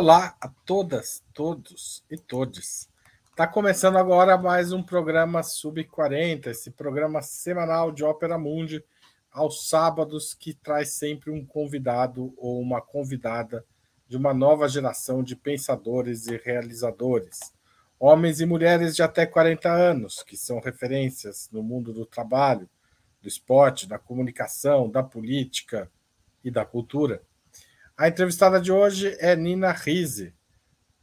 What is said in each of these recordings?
Olá a todas, todos e todes. Está começando agora mais um programa Sub 40, esse programa semanal de Ópera Mundi, aos sábados, que traz sempre um convidado ou uma convidada de uma nova geração de pensadores e realizadores. Homens e mulheres de até 40 anos, que são referências no mundo do trabalho, do esporte, da comunicação, da política e da cultura. A entrevistada de hoje é Nina Rise,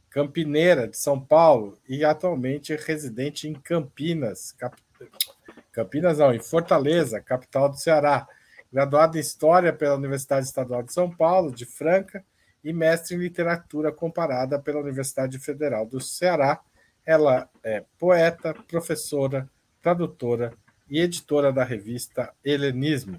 campineira de São Paulo e atualmente residente em Campinas, cap... Campinas não, em Fortaleza, capital do Ceará. Graduada em História pela Universidade Estadual de São Paulo, de Franca, e mestre em Literatura Comparada pela Universidade Federal do Ceará. Ela é poeta, professora, tradutora e editora da revista Helenismo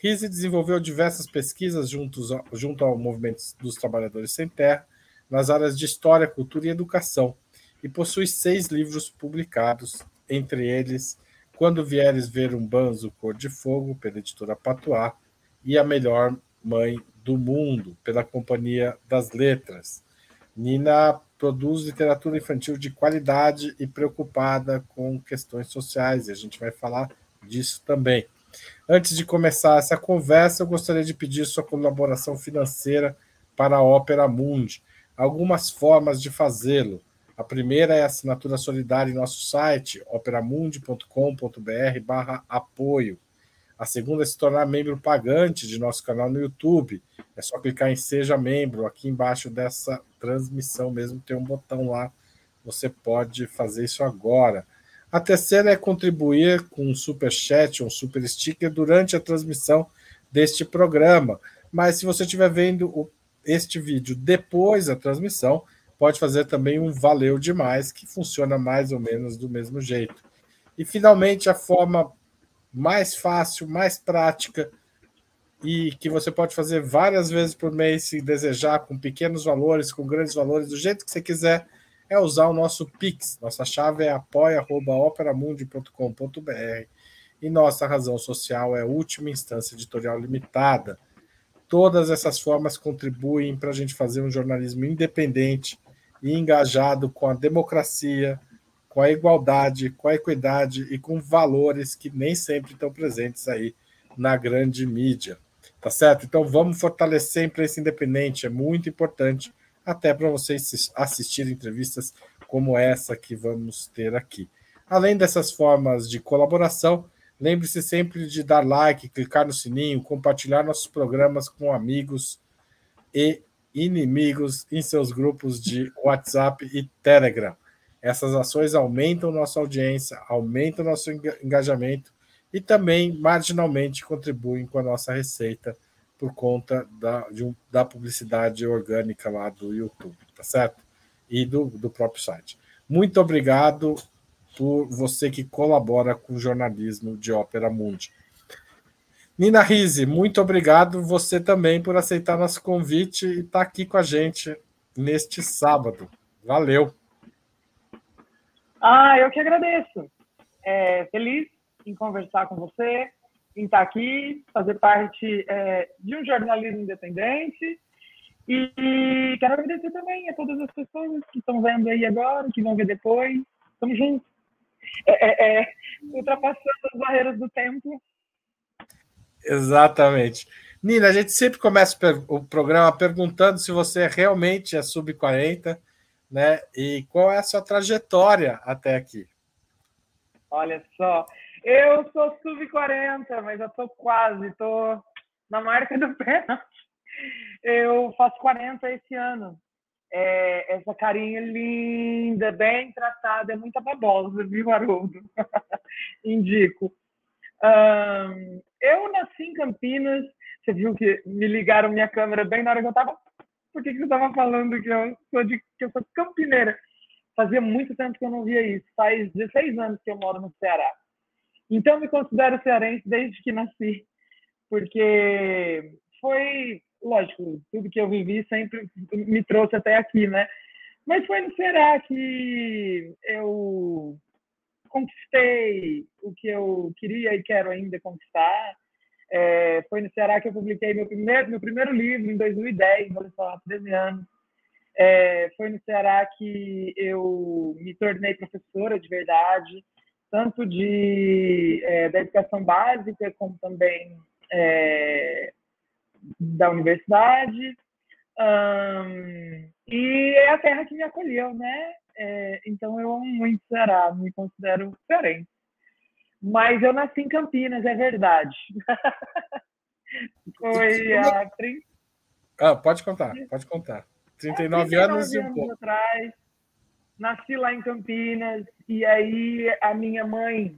Rise desenvolveu diversas pesquisas juntos, junto ao Movimento dos Trabalhadores Sem Terra, nas áreas de História, Cultura e Educação, e possui seis livros publicados, entre eles Quando Vieres Ver um Banzo Cor de Fogo, pela editora Patois, e A Melhor Mãe do Mundo, pela Companhia das Letras. Nina produz literatura infantil de qualidade e preocupada com questões sociais, e a gente vai falar disso também. Antes de começar essa conversa, eu gostaria de pedir sua colaboração financeira para a Ópera Mundi. Algumas formas de fazê-lo. A primeira é a assinatura solidária em nosso site, operamundi.com.br barra apoio. A segunda é se tornar membro pagante de nosso canal no YouTube. É só clicar em Seja Membro, aqui embaixo dessa transmissão mesmo, tem um botão lá. Você pode fazer isso agora. A terceira é contribuir com um super chat, um super sticker durante a transmissão deste programa. Mas se você estiver vendo este vídeo depois da transmissão, pode fazer também um valeu demais, que funciona mais ou menos do mesmo jeito. E finalmente a forma mais fácil, mais prática e que você pode fazer várias vezes por mês se desejar, com pequenos valores, com grandes valores, do jeito que você quiser é usar o nosso Pix. Nossa chave é apoia.operamundi.com.br e nossa razão social é Última Instância Editorial Limitada. Todas essas formas contribuem para a gente fazer um jornalismo independente e engajado com a democracia, com a igualdade, com a equidade e com valores que nem sempre estão presentes aí na grande mídia. Tá certo? Então vamos fortalecer a imprensa independente, é muito importante até para vocês assistirem entrevistas como essa que vamos ter aqui. Além dessas formas de colaboração, lembre-se sempre de dar like, clicar no sininho, compartilhar nossos programas com amigos e inimigos em seus grupos de WhatsApp e Telegram. Essas ações aumentam nossa audiência, aumentam nosso engajamento e também marginalmente contribuem com a nossa receita por conta da, um, da publicidade orgânica lá do YouTube, tá certo? E do, do próprio site. Muito obrigado por você que colabora com o jornalismo de Ópera Mundi. Nina Rise, muito obrigado você também por aceitar nosso convite e estar tá aqui com a gente neste sábado. Valeu. Ah, eu que agradeço. É, feliz em conversar com você, em estar aqui, fazer parte é, de um jornalismo independente. E quero agradecer também a todas as pessoas que estão vendo aí agora, que vão ver depois. Tamo junto. É, é, é, ultrapassando as barreiras do tempo. Exatamente. Nina, a gente sempre começa o programa perguntando se você realmente é sub-40, né? E qual é a sua trajetória até aqui? Olha só, eu sou sub-40, mas eu tô quase, tô na marca do pênalti. Eu faço 40 esse ano. É, essa carinha linda, bem tratada, é muita babosa, viu, Haroldo? Indico. Um, eu nasci em Campinas. Você viu que me ligaram minha câmera bem na hora que eu tava. Por que, que você estava falando que eu sou de que eu sou campineira? Fazia muito tempo que eu não via isso. Faz 16 anos que eu moro no Ceará. Então, me considero cearense desde que nasci, porque foi, lógico, tudo que eu vivi sempre me trouxe até aqui, né? Mas foi no Ceará que eu conquistei o que eu queria e quero ainda conquistar. É, foi no Ceará que eu publiquei meu primeiro, meu primeiro livro, em 2010, olha só, 13 anos. É, foi no Ceará que eu me tornei professora de verdade, tanto de é, da educação básica como também é, da universidade. Um, e é a terra que me acolheu, né? É, então eu amo muito Ceará, me considero diferente. Mas eu nasci em Campinas, é verdade. Foi há 30... Ah, pode contar, pode contar. 39, é, 39 anos, e um pouco. atrás, nasci lá em Campinas, e aí a minha mãe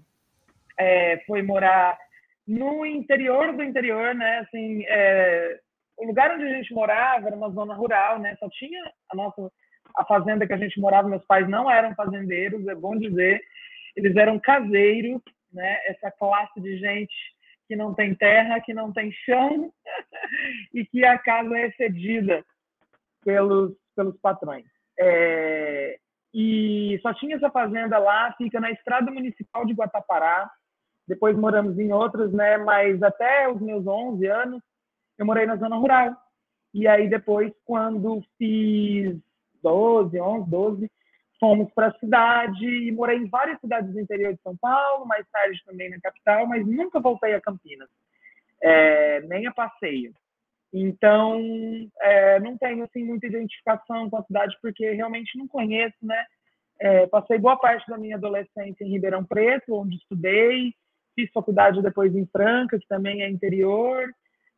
é, foi morar no interior do interior, né? Assim, é, o lugar onde a gente morava era uma zona rural, né? Só tinha a nossa a fazenda que a gente morava. Meus pais não eram fazendeiros, é bom dizer. Eles eram caseiros, né? Essa classe de gente que não tem terra, que não tem chão e que a casa é cedida pelos pelos patrões. É, e só tinha essa fazenda lá, fica na estrada municipal de Guatapará. Depois moramos em outras, né? Mas até os meus 11 anos eu morei na zona rural. E aí depois, quando fiz 12, 11, 12, fomos para a cidade e morei em várias cidades do interior de São Paulo, mais tarde também na capital, mas nunca voltei a Campinas, é, nem a passeio. Então, é, não tenho assim, muita identificação com a cidade, porque realmente não conheço, né? É, passei boa parte da minha adolescência em Ribeirão Preto, onde estudei, fiz faculdade depois em Franca, que também é interior,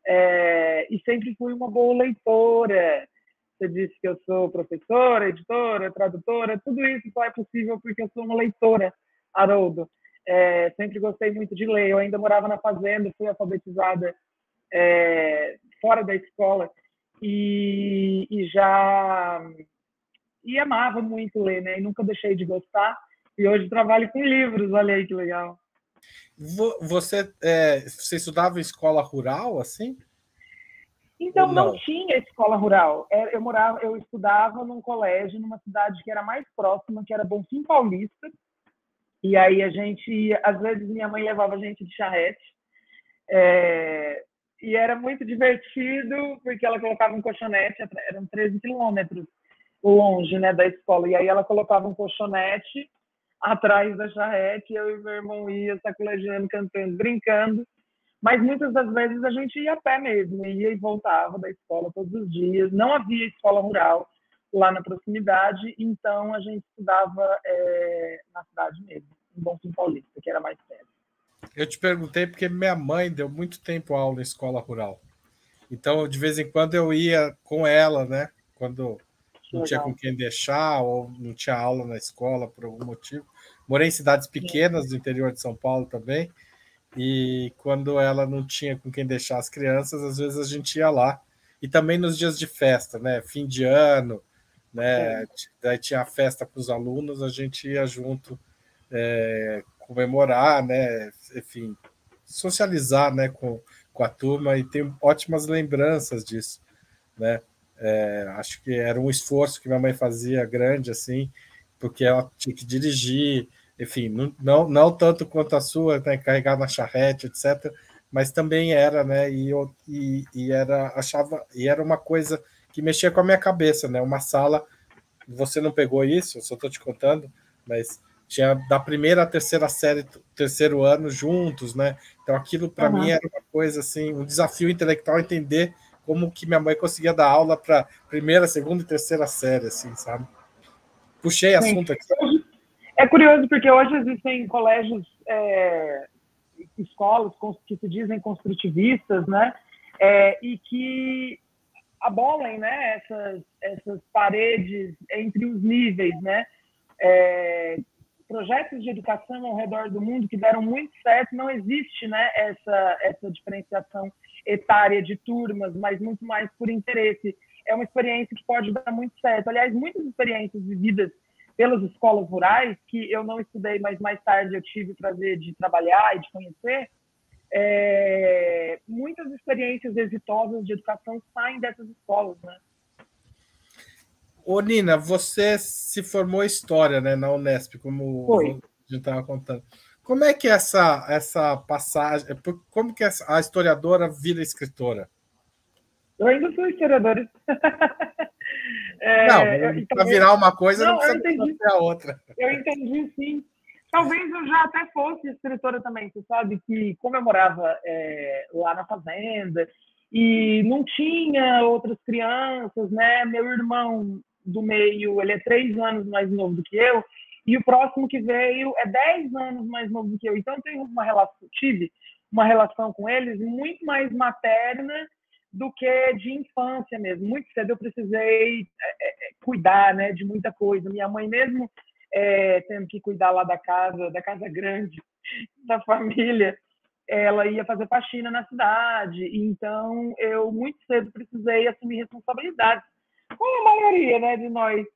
é, e sempre fui uma boa leitora. Você disse que eu sou professora, editora, tradutora, tudo isso só é possível porque eu sou uma leitora, Haroldo. É, sempre gostei muito de ler. Eu ainda morava na fazenda, fui alfabetizada é, fora da escola e, e, já e amava muito ler, né? E nunca deixei de gostar. E hoje trabalho com livros. Olha aí que legal. Você, é, você estudava em escola rural, assim? Então não? não? tinha escola rural. É, eu morava, eu estudava num colégio numa cidade que era mais próxima, que era Bonfim Paulista. E aí a gente, às vezes minha mãe levava a gente de charrete. É, e era muito divertido porque ela colocava um colchonete, eram 13 quilômetros longe, né, da escola. E aí ela colocava um colchonete atrás da charrete, eu e meu irmão ia sacolejando, cantando, brincando. Mas muitas das vezes a gente ia a pé mesmo, ia e voltava da escola todos os dias. Não havia escola rural lá na proximidade, então a gente estudava é, na cidade mesmo, em Bom Paulista, que era mais perto. Eu te perguntei porque minha mãe deu muito tempo aula em escola rural. Então, de vez em quando eu ia com ela, né? Quando não tinha com quem deixar ou não tinha aula na escola por algum motivo. Morei em cidades pequenas do interior de São Paulo também. E quando ela não tinha com quem deixar as crianças, às vezes a gente ia lá. E também nos dias de festa, né? Fim de ano, né? Daí tinha a festa para os alunos, a gente ia junto é, comemorar, né? Enfim, socializar, né? Com, com a turma e tem ótimas lembranças disso, né? É, acho que era um esforço que minha mãe fazia grande, assim, porque ela tinha que dirigir, enfim, não, não, não tanto quanto a sua, né, carregar na charrete, etc., mas também era, né, e, eu, e, e, era, achava, e era uma coisa que mexia com a minha cabeça, né, uma sala, você não pegou isso, eu só estou te contando, mas tinha da primeira à terceira série, terceiro ano juntos, né, então aquilo para uhum. mim era uma coisa, assim, um desafio intelectual entender como que minha mãe conseguia dar aula para primeira, segunda e terceira série, assim, sabe? Puxei assunto aqui. É curioso porque hoje existem colégios, é, escolas que se dizem construtivistas, né? É, e que abolem, né? Essas, essas paredes entre os níveis, né? É, projetos de educação ao redor do mundo que deram muito certo, não existe, né? Essa essa diferenciação etária de turmas, mas muito mais por interesse. É uma experiência que pode dar muito certo. Aliás, muitas experiências vividas pelas escolas rurais, que eu não estudei, mas mais tarde eu tive o prazer de trabalhar e de conhecer, é, muitas experiências exitosas de educação saem dessas escolas, né? Ô, Nina, você se formou História né, na Unesp, como Foi. a gente estava contando. Como é que é essa, essa passagem, como que a historiadora vira escritora? Eu ainda sou historiadora. É, não, então, para virar uma coisa não, não precisa entendi, a outra. Eu entendi, sim. Talvez eu já até fosse escritora também. Você sabe que, como eu morava é, lá na fazenda e não tinha outras crianças, né? Meu irmão do meio, ele é três anos mais novo do que eu, e o próximo que veio é dez anos mais novo do que eu. Então, eu tenho uma relação, tive uma relação com eles muito mais materna do que de infância mesmo. Muito cedo eu precisei é, é, cuidar né, de muita coisa. Minha mãe mesmo é, tendo que cuidar lá da casa, da casa grande, da família, ela ia fazer faxina na cidade. Então, eu muito cedo precisei assumir responsabilidades, como a maioria né, de nós,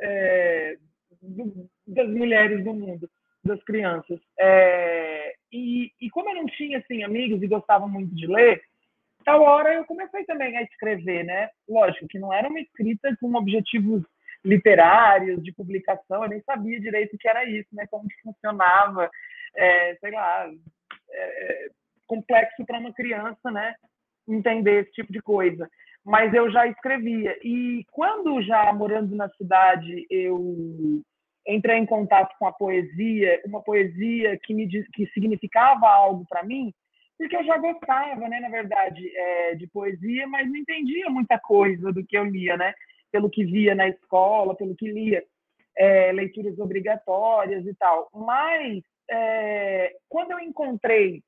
é, do, das mulheres do mundo, das crianças. É, e, e como eu não tinha assim, amigos e gostava muito de ler, tal hora eu comecei também a escrever, né? Lógico que não era uma escrita com objetivos literários, de publicação, eu nem sabia direito o que era isso, né? Como que funcionava, é, sei lá, é, complexo para uma criança, né? Entender esse tipo de coisa. Mas eu já escrevia. E quando já morando na cidade, eu entrei em contato com a poesia, uma poesia que me que significava algo para mim, porque eu já gostava, né, na verdade, é, de poesia, mas não entendia muita coisa do que eu lia, né, pelo que via na escola, pelo que lia, é, leituras obrigatórias e tal. Mas é, quando eu encontrei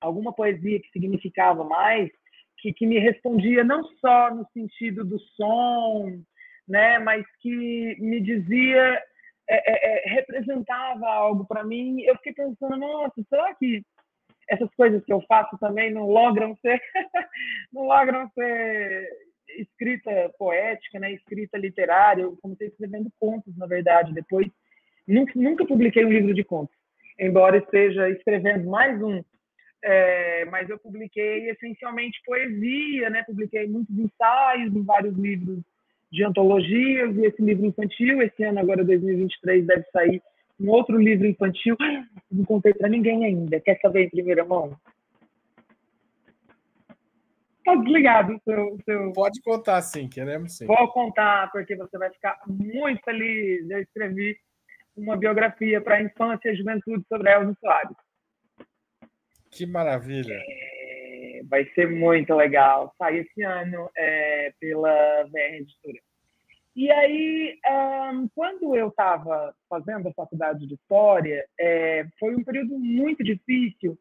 alguma poesia que significava mais, que, que me respondia não só no sentido do som, né, mas que me dizia, é, é, é representava algo para mim, eu fiquei pensando, nossa, será que essas coisas que eu faço também não logram ser não logram ser escrita poética, né, escrita literária. Eu comecei escrevendo contos, na verdade, depois nunca, nunca publiquei um livro de contos, embora esteja escrevendo mais um. É, mas eu publiquei essencialmente poesia, né? Publiquei muitos ensaios em vários livros de antologias e esse livro infantil, esse ano agora 2023 deve sair um outro livro infantil. Não contei para ninguém ainda. Quer saber em primeira mão? Tá desligado o seu, seu. Pode contar, sim, queremos sim. Vou contar, porque você vai ficar muito feliz. Eu escrevi uma biografia para a infância e juventude sobre Elvis Soares. Que maravilha! É, vai ser muito legal. Sai esse ano é, pela VR Editora. E aí, um, quando eu estava fazendo a faculdade de História, é, foi um período muito difícil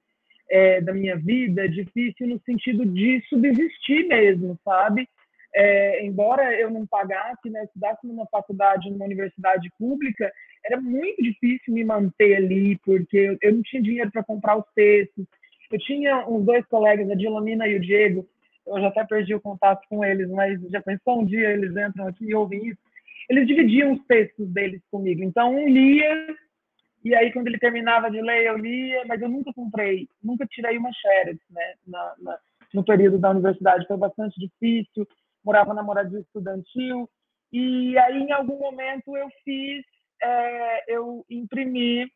é, da minha vida, difícil no sentido de subsistir mesmo, sabe? É, embora eu não pagasse, né, estudasse numa faculdade, numa universidade pública, era muito difícil me manter ali, porque eu, não tinha dinheiro para comprar os textos. Eu tinha uns dois colegas, a Dilamina e o Diego, eu já até perdi o contato com eles, mas já pensou um dia eles entram aqui e ouvem isso? Eles dividiam os textos deles comigo. Então, um lia, e aí quando ele terminava de ler, eu lia, mas eu nunca comprei, nunca tirei uma xerox, né? Na, na, no período da universidade foi bastante difícil, morava na moradia estudantil, e aí em algum momento eu fiz, é, eu imprimi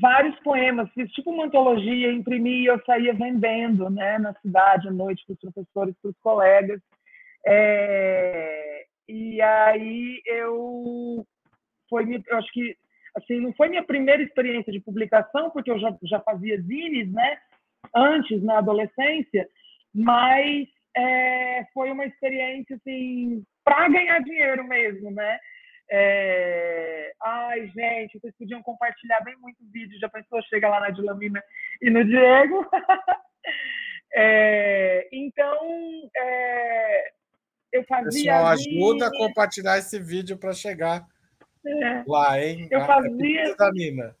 vários poemas, fiz tipo uma antologia, imprimi e eu saía vendendo, né, na cidade à noite para os professores, para os colegas. É, e aí eu foi, eu acho que assim não foi minha primeira experiência de publicação, porque eu já, já fazia zines, né, antes na adolescência, mas é, foi uma experiência assim para ganhar dinheiro mesmo, né? É... Ai, gente, vocês podiam compartilhar bem muito vídeo. Já pensou? Chega lá na Dilamina e no Diego. é... Então, é... eu fazia. Pessoal, ajuda a compartilhar esse vídeo para chegar é. lá, hein? Eu fazia. Da Nina.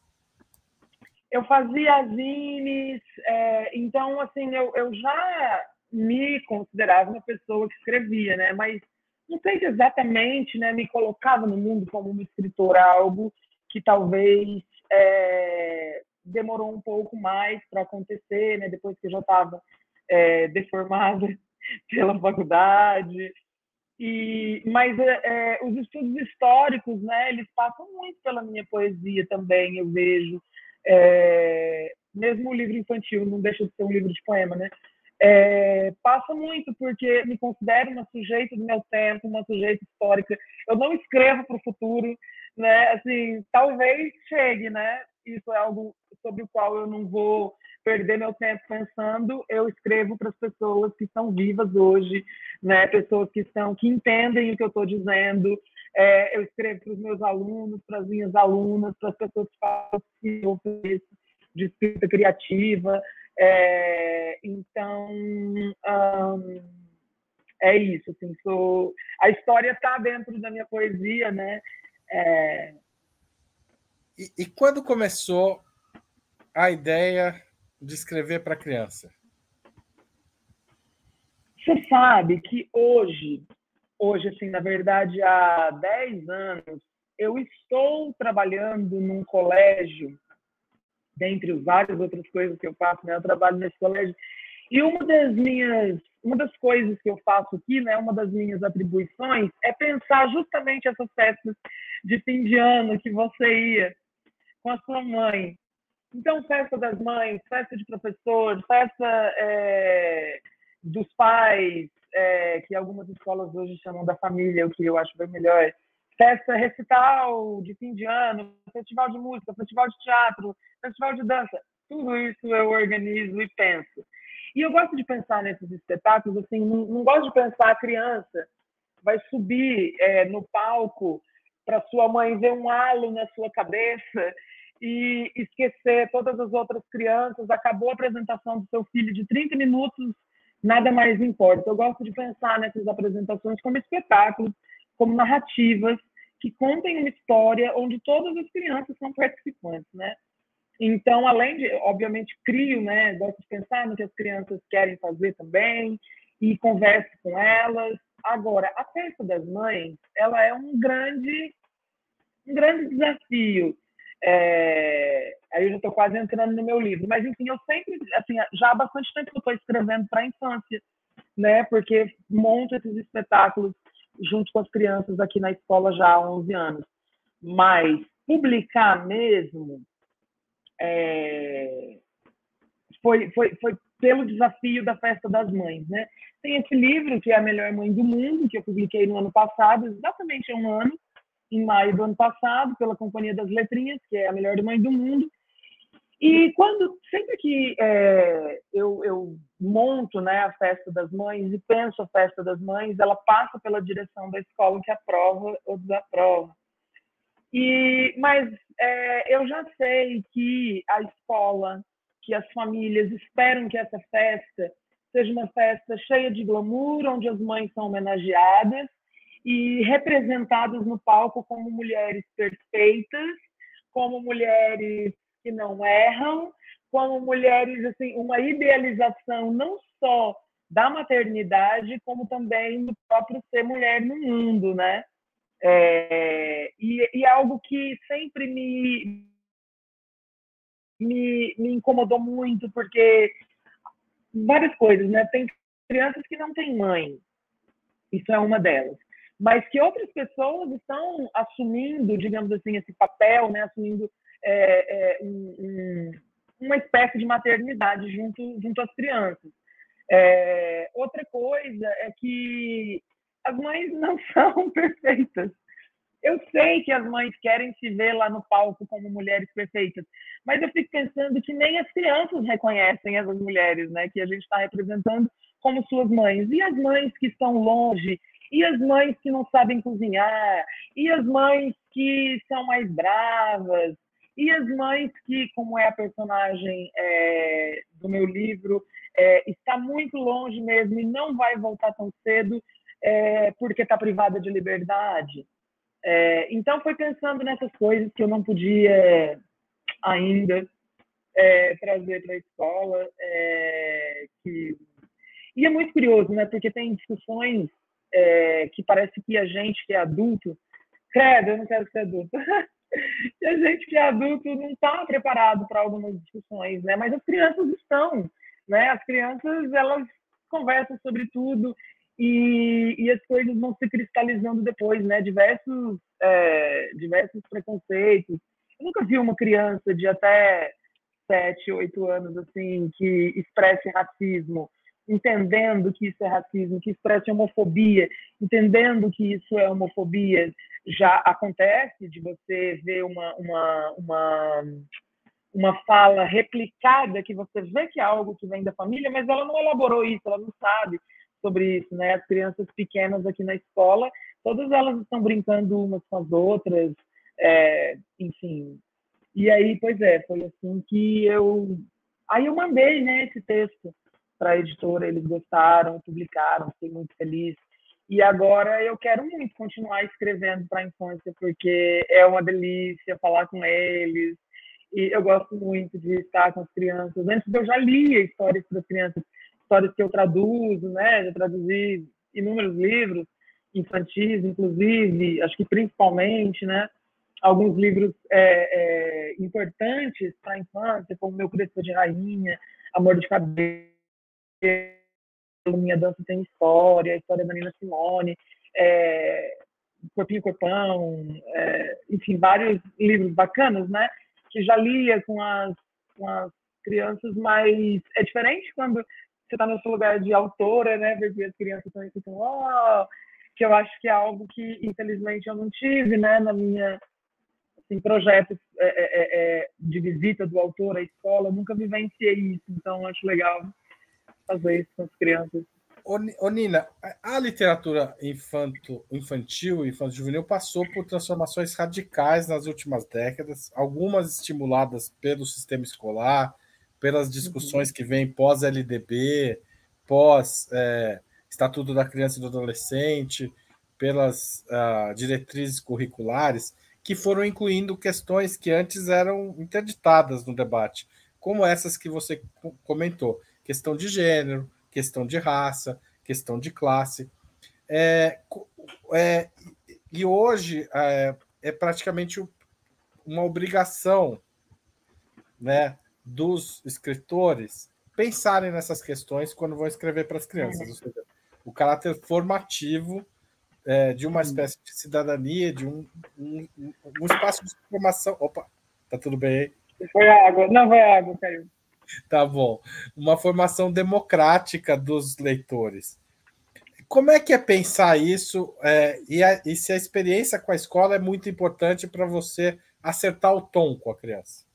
Eu fazia zines, é, então, assim, eu, eu já me considerava uma pessoa que escrevia, né? Mas não sei se exatamente né, me colocava no mundo como uma escritora, algo que talvez é, demorou um pouco mais para acontecer, né, depois que eu já estava é, deformada pela faculdade. E, mas é, é, os estudos históricos, né, eles passam muito pela minha poesia também, eu vejo. É, mesmo o livro infantil não deixa de ser um livro de poema, né? É, passa muito, porque me considero uma sujeita do meu tempo, uma sujeita histórica. Eu não escrevo para o futuro, né? Assim, talvez chegue, né? Isso é algo sobre o qual eu não vou perder meu tempo pensando. Eu escrevo para as pessoas que estão vivas hoje, né? Pessoas que estão, que entendem o que eu estou dizendo. É, eu escrevo para os meus alunos, para as minhas alunas, para as pessoas que falam de escrita criativa. É, então, um, é isso. Assim, sou, a história está dentro da minha poesia, né? É... E, e quando começou a ideia de escrever para criança? Você sabe que hoje, hoje, assim, na verdade, há 10 anos, eu estou trabalhando num colégio dentre várias outras coisas que eu faço, né? Eu trabalho nesse colégio. E uma das minhas, uma das coisas que eu faço aqui, né, uma das minhas atribuições é pensar justamente essas festas de fim de ano que você ia com a sua mãe. Então, festa das mães, festa de professor, festa é, dos pais, é, que algumas escolas hoje chamam da família, o que eu acho bem melhor. Festa recital de fim de ano, festival de música, festival de teatro, festival de dança, tudo isso eu organizo e penso. E eu gosto de pensar nesses espetáculos, assim, não, não gosto de pensar a criança vai subir é, no palco para sua mãe ver um halo na sua cabeça e esquecer todas as outras crianças. Acabou a apresentação do seu filho de 30 minutos, nada mais importa. Eu gosto de pensar nessas apresentações como espetáculos, como narrativas que contem uma história onde todas as crianças são participantes, né? Então, além de, obviamente, crio, né? Gosto de pensar no que as crianças querem fazer também e converso com elas. Agora, a festa das mães, ela é um grande, um grande desafio. É... Aí eu já estou quase entrando no meu livro, mas enfim, eu sempre, assim, já há bastante tempo eu estou escrevendo para a infância, né? Porque monto esses espetáculos junto com as crianças aqui na escola já há 11 anos. Mas publicar mesmo, é, foi, foi, foi pelo desafio da Festa das Mães, né? Tem esse livro, que é A Melhor Mãe do Mundo, que eu publiquei no ano passado, exatamente há um ano, em maio do ano passado, pela Companhia das Letrinhas, que é A Melhor Mãe do Mundo. E quando, sempre que é, eu, eu monto né, a Festa das Mães e penso a Festa das Mães, ela passa pela direção da escola que aprova ou desaprova. E, mas é, eu já sei que a escola, que as famílias esperam que essa festa seja uma festa cheia de glamour, onde as mães são homenageadas e representadas no palco como mulheres perfeitas, como mulheres que não erram, como mulheres assim, uma idealização não só da maternidade, como também do próprio ser mulher no mundo, né? É, e, e, algo que sempre me, me, me incomodou muito, porque várias coisas, né? Tem crianças que não têm mãe, isso é uma delas, mas que outras pessoas estão assumindo, digamos assim, esse papel, né? Assumindo é, é, um, um, uma espécie de maternidade junto, junto às crianças. É, outra coisa é que as mães não são perfeitas. Eu sei que as mães querem se ver lá no palco como mulheres perfeitas, mas eu fico pensando que nem as crianças reconhecem essas mulheres, né, que a gente está representando como suas mães. E as mães que estão longe, e as mães que não sabem cozinhar, e as mães que são mais bravas, e as mães que, como é a personagem é, do meu livro, é, está muito longe mesmo e não vai voltar tão cedo é, porque está privada de liberdade. É, então, foi pensando nessas coisas que eu não podia ainda é, trazer para a escola. É, que... E é muito curioso, né? Porque tem discussões é, que parece que a gente que é adulto, credo, eu não quero ser adulto. e a gente que é adulto não está preparado para algumas discussões, né? Mas as crianças estão, né? As crianças, elas conversam sobre tudo e, e as coisas vão se cristalizando depois, né? Diversos, é, diversos preconceitos. Eu nunca vi uma criança de até sete, oito anos assim que expresse racismo entendendo que isso é racismo, que expressa homofobia, entendendo que isso é homofobia, já acontece de você ver uma, uma, uma, uma fala replicada que você vê que é algo que vem da família, mas ela não elaborou isso, ela não sabe sobre isso, né? As crianças pequenas aqui na escola, todas elas estão brincando umas com as outras, é, enfim. E aí, pois é, foi assim que eu, aí eu mandei, né, esse texto para a editora, eles gostaram, publicaram, fiquei muito feliz. E agora eu quero muito continuar escrevendo para a infância, porque é uma delícia falar com eles. E eu gosto muito de estar com as crianças. Antes eu já lia histórias para as crianças, histórias que eu traduzo, né? Já traduzi inúmeros livros infantis, inclusive, acho que principalmente, né? Alguns livros é, é, importantes para a infância, como Meu Crespo de Rainha, Amor de Cabelo, minha Dança Tem História, a história da Nina Simone, é, Corpinho Corpão, é, enfim, vários livros bacanas, né? Que já lia com as, com as crianças, mas é diferente quando você está no seu lugar de autora, né? Porque as crianças também ficam, oh! que eu acho que é algo que, infelizmente, eu não tive, né? Na minha assim, projetos é, é, é, é de visita do autor à escola, eu nunca vivenciei isso, então acho legal fazer isso com as crianças. Ô, Nina, a literatura infanto, infantil e infanto juvenil passou por transformações radicais nas últimas décadas, algumas estimuladas pelo sistema escolar, pelas discussões uhum. que vêm pós-LDB, pós é, Estatuto da Criança e do Adolescente, pelas uh, diretrizes curriculares, que foram incluindo questões que antes eram interditadas no debate, como essas que você comentou questão de gênero, questão de raça, questão de classe. É, é, e hoje é, é, praticamente uma obrigação né, dos escritores pensarem nessas questões quando vão escrever para as crianças. Ou seja, o caráter formativo é, de uma espécie de cidadania, de um, um, um espaço de formação. Opa, tá tudo bem aí? Foi água. Não, foi água, caiu. Tá bom. Uma formação democrática dos leitores. Como é que é pensar isso? É, e, a, e se a experiência com a escola é muito importante para você acertar o tom com a criança?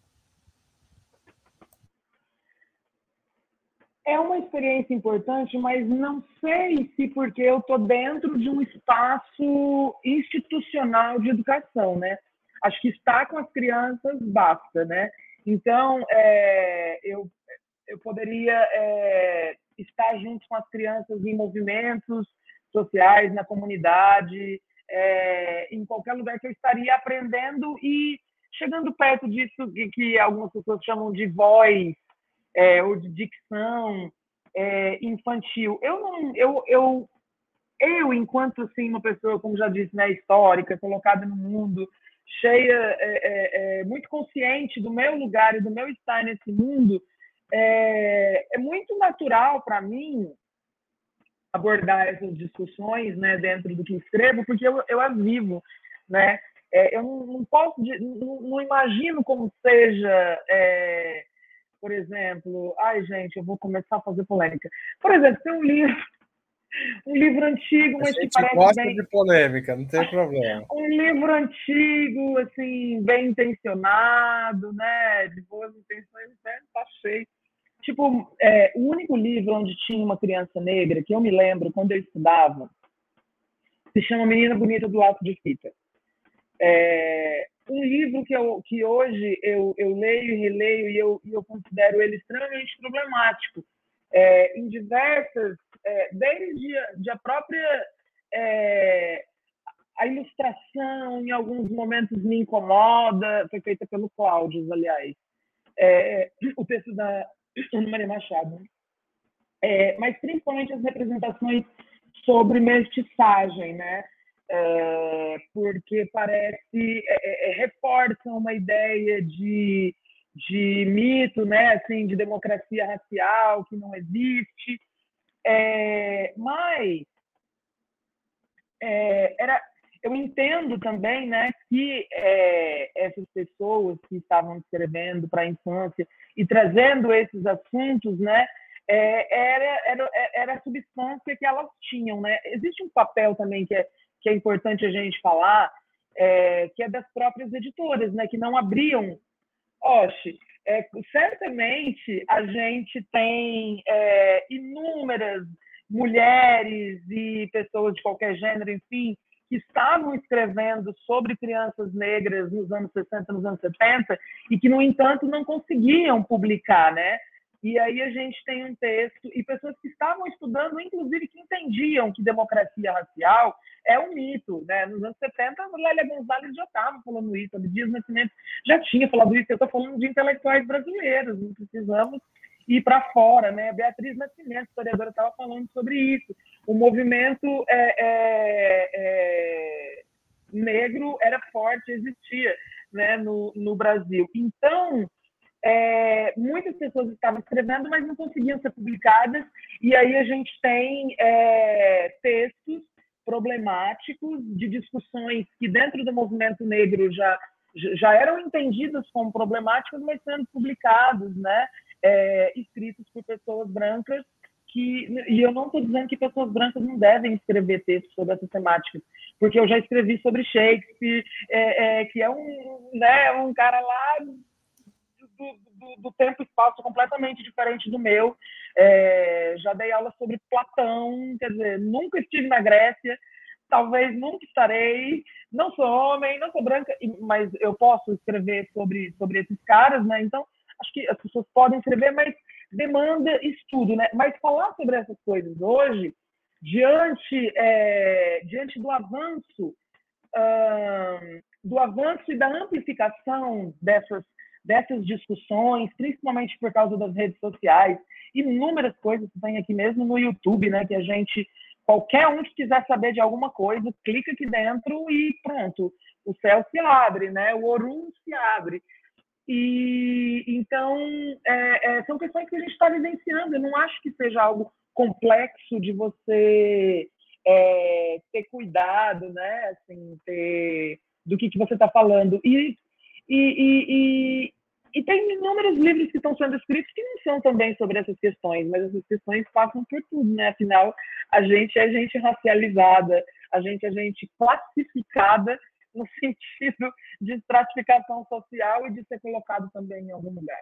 É uma experiência importante, mas não sei se porque eu estou dentro de um espaço institucional de educação, né? Acho que estar com as crianças basta, né? Então, é, eu, eu poderia é, estar junto com as crianças em movimentos sociais, na comunidade, é, em qualquer lugar que eu estaria aprendendo e chegando perto disso que, que algumas pessoas chamam de voz é, ou de dicção é, infantil. Eu não, eu, eu, eu enquanto assim uma pessoa, como já disse, né, histórica, colocada no mundo, cheia, é, é, é, muito consciente do meu lugar e do meu estar nesse mundo, é, é muito natural para mim abordar essas discussões né, dentro do que escrevo, porque eu, eu a vivo. Né? É, eu não, não posso, não, não, imagino como seja, é, por exemplo, ai gente, eu vou começar a fazer polêmica. Por exemplo, tem um livro um livro antigo, mas que parece gosta bem... de polêmica, não tem problema. um livro antigo, assim, bem intencionado, né? De boas intenções, né? Tá cheio. Tipo, é, o único livro onde tinha uma criança negra, que eu me lembro quando eu estudava, se chama Menina Bonita do Alto de Fita. É, um livro que, eu, que hoje eu, eu leio e releio e eu, eu considero ele extremamente problemático. É, em diversas é, desde a, de a própria é, a ilustração, em alguns momentos me incomoda, foi feita pelo Cláudio, aliás, é, o texto da Maria Machado. É, mas principalmente as representações sobre mestiçagem, né? É, porque parece é, é, reforçam uma ideia de, de mito, né? Assim, de democracia racial que não existe é, mas é, era, eu entendo também né, que é, essas pessoas que estavam escrevendo para a infância e trazendo esses assuntos, né, é, era, era, era a substância que elas tinham. Né? Existe um papel também que é, que é importante a gente falar, é, que é das próprias editoras, né? que não abriam. Oxe, é, certamente a gente tem é, inúmeras mulheres e pessoas de qualquer gênero, enfim, que estavam escrevendo sobre crianças negras nos anos 60, nos anos 70, e que, no entanto, não conseguiam publicar, né? E aí a gente tem um texto, e pessoas que estavam estudando, inclusive que entendiam que democracia racial é um mito. Né? Nos anos 70, Lélia Gonzalez já estava falando isso, Dias Nascimento já tinha falado isso. Eu estou falando de intelectuais brasileiros, não precisamos ir para fora. Né? Beatriz Nascimento, historiadora, estava falando sobre isso. O movimento é, é, é, negro era forte, existia né, no, no Brasil. Então, é, muitas pessoas estavam escrevendo, mas não conseguiam ser publicadas, e aí a gente tem é, textos problemáticos de discussões que dentro do movimento negro já já eram entendidos como problemáticos, mas sendo publicados, né, é, escritos por pessoas brancas que e eu não estou dizendo que pessoas brancas não devem escrever textos sobre essas temáticas, porque eu já escrevi sobre Shakespeare, é, é, que é um né, um cara lá do, do, do, tempo e espaço completamente diferente do meu. É, já dei aula sobre Platão, quer dizer, nunca estive na Grécia, talvez nunca estarei. Não sou homem, não sou branca, mas eu posso escrever sobre, sobre esses caras, né? Então, acho que as pessoas podem escrever, mas demanda estudo, né? Mas falar sobre essas coisas hoje, diante, é, diante do avanço, do avanço e da amplificação dessas dessas discussões, principalmente por causa das redes sociais, inúmeras coisas que tem aqui mesmo no YouTube, né, que a gente qualquer um que quiser saber de alguma coisa, clica aqui dentro e pronto, o céu se abre, né? O Orum se abre. E então é, é, são questões que a gente está vivenciando. Eu não acho que seja algo complexo de você é, ter cuidado, né? Assim, ter do que, que você está falando. E e, e, e, tem inúmeros livros que estão sendo escritos que não são também sobre essas questões, mas essas questões passam por tudo, né? Afinal, a gente é gente racializada, a gente é gente classificada no sentido de estratificação social e de ser colocado também em algum lugar.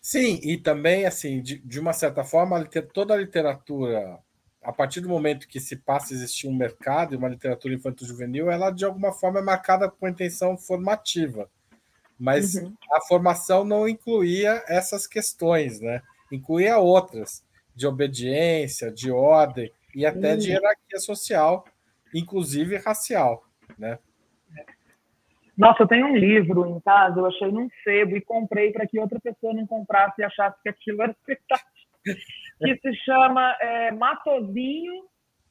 Sim, e também, assim, de, de uma certa forma, toda a literatura a partir do momento que se passa a existir um mercado e uma literatura infanto-juvenil, ela de alguma forma é marcada com intenção formativa. Mas uhum. a formação não incluía essas questões, né? Incluía outras, de obediência, de ordem e até uhum. de hierarquia social, inclusive racial, né? Nossa, eu tenho um livro em casa, eu achei num sebo e comprei para que outra pessoa não comprasse e achasse que aquilo era expectativa que se chama é, Matozinho,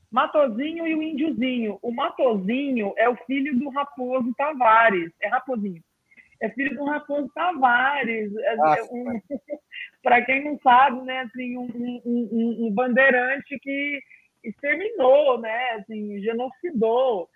Matozinho e o Índiozinho. O Matozinho é o filho do Raposo Tavares, é Raposinho. É filho do Raposo Tavares. É, é um, Para quem não sabe, né, assim, um, um, um, bandeirante que exterminou, né, assim, genocidou.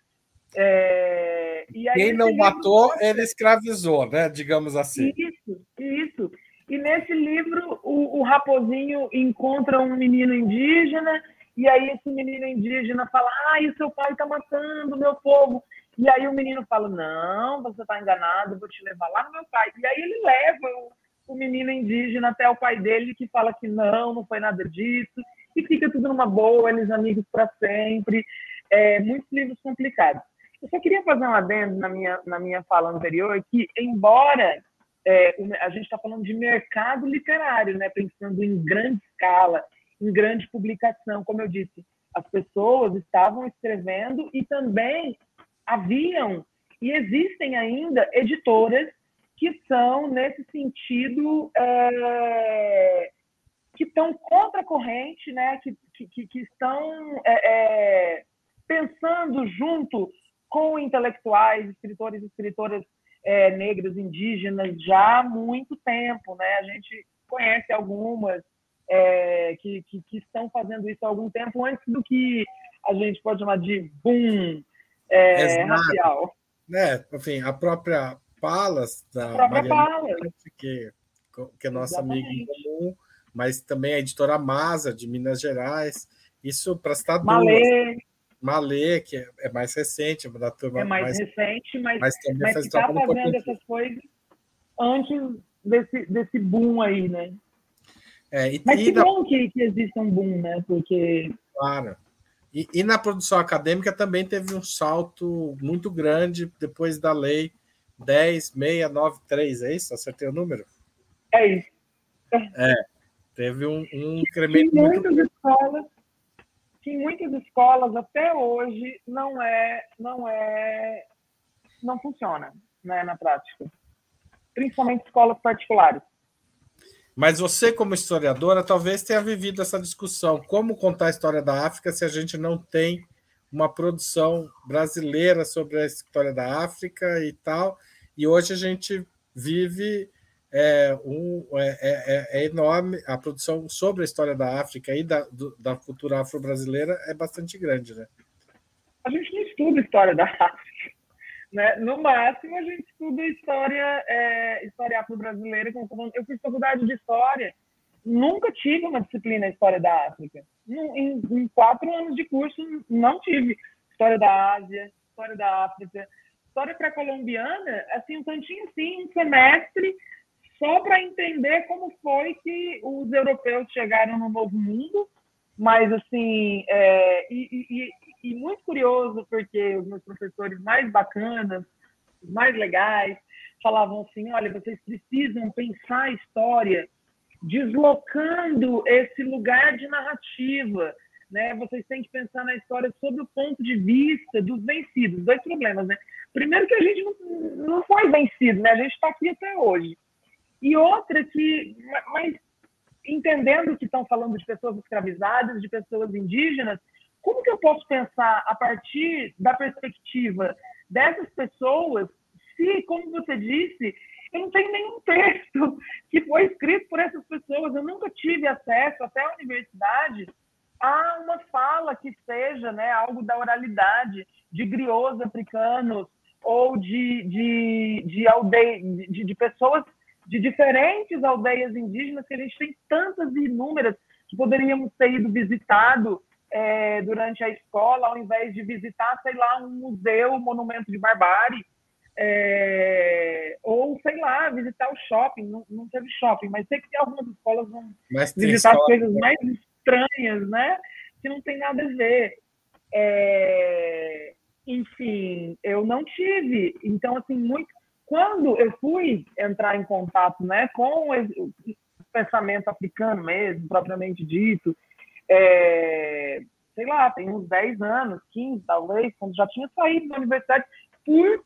É, e Quem não matou, ele escravizou, né? Digamos assim. Isso, isso. E nesse livro, o, o raposinho encontra um menino indígena, e aí esse menino indígena fala: Ai, o seu pai está matando meu povo. E aí o menino fala: Não, você está enganado, vou te levar lá no meu pai. E aí ele leva o, o menino indígena até o pai dele, que fala que não, não foi nada disso. E fica tudo numa boa, eles amigos para sempre. É, muitos livros complicados. Eu só queria fazer um adendo na minha, na minha fala anterior, que embora é, a gente está falando de mercado literário, né? pensando em grande escala, em grande publicação, como eu disse, as pessoas estavam escrevendo e também haviam e existem ainda editoras que são nesse sentido é, que estão contra a corrente, né? que, que, que estão é, é, pensando junto com intelectuais, escritores e escritoras é, negras, indígenas, já há muito tempo. Né? A gente conhece algumas é, que, que, que, estão fazendo isso há algum tempo, antes do que a gente pode chamar de boom é, racial. Né? Enfim, a própria Palas, da a própria Palas. Que, que é nossa Exatamente. amiga em comum, mas também a editora Masa, de Minas Gerais. Isso para citar Malê. Malê, que é, é mais recente, da turma é mais, mais recente, mas, mas também mas faz está fazendo essas coisas antes desse, desse boom aí, né? É, e, mas e que da... bom que, que exista um boom, né? Porque... Claro. E, e, na produção acadêmica também teve um salto muito grande depois da lei 10693, é isso? Acertei o número? É isso. É, teve um, um incremento em muitas muito... escolas que em muitas escolas até hoje não é não é não funciona né, na prática principalmente escolas particulares mas você como historiadora talvez tenha vivido essa discussão como contar a história da África se a gente não tem uma produção brasileira sobre a história da África e tal e hoje a gente vive é, um, é, é, é, enorme, a produção sobre a história da África e da, do, da cultura afro-brasileira é bastante grande, né? A gente não estuda história da África. Né? No máximo, a gente estuda história, é, história afro-brasileira. Eu fiz faculdade de História, nunca tive uma disciplina História da África. Em, em quatro anos de curso, não tive História da Ásia, História da África. História pré-colombiana, assim, um tantinho assim, um semestre, só para entender como foi que os europeus chegaram no Novo Mundo, mas assim, é, e, e, e, muito curioso, porque os meus professores mais bacanas, mais legais, falavam assim: olha, vocês precisam pensar a história deslocando esse lugar de narrativa. Né? Vocês têm que pensar na história sob o ponto de vista dos vencidos. Dois problemas, né? Primeiro que a gente não, não foi vencido, né? A gente está aqui até hoje. E outra que, mas entendendo que estão falando de pessoas escravizadas, de pessoas indígenas, como que eu posso pensar a partir da perspectiva dessas pessoas, se, como você disse, eu não tenho nenhum texto que foi escrito por essas pessoas, eu nunca tive acesso até a universidade a uma fala que seja né, algo da oralidade de griots africanos ou de, de, de, aldeia, de, de pessoas de diferentes aldeias indígenas que a gente tem tantas e inúmeras que poderíamos ter ido visitado é, durante a escola, ao invés de visitar, sei lá, um museu, um monumento de barbárie, é, ou, sei lá, visitar o shopping. Não, não teve shopping, mas sei que algumas escolas vão visitar as coisas né? mais estranhas, né? Que não tem nada a ver. É, enfim, eu não tive. Então, assim, muito quando eu fui entrar em contato né, com o pensamento africano mesmo, propriamente dito, é, sei lá, tem uns 10 anos, 15 talvez, quando já tinha saído da universidade por,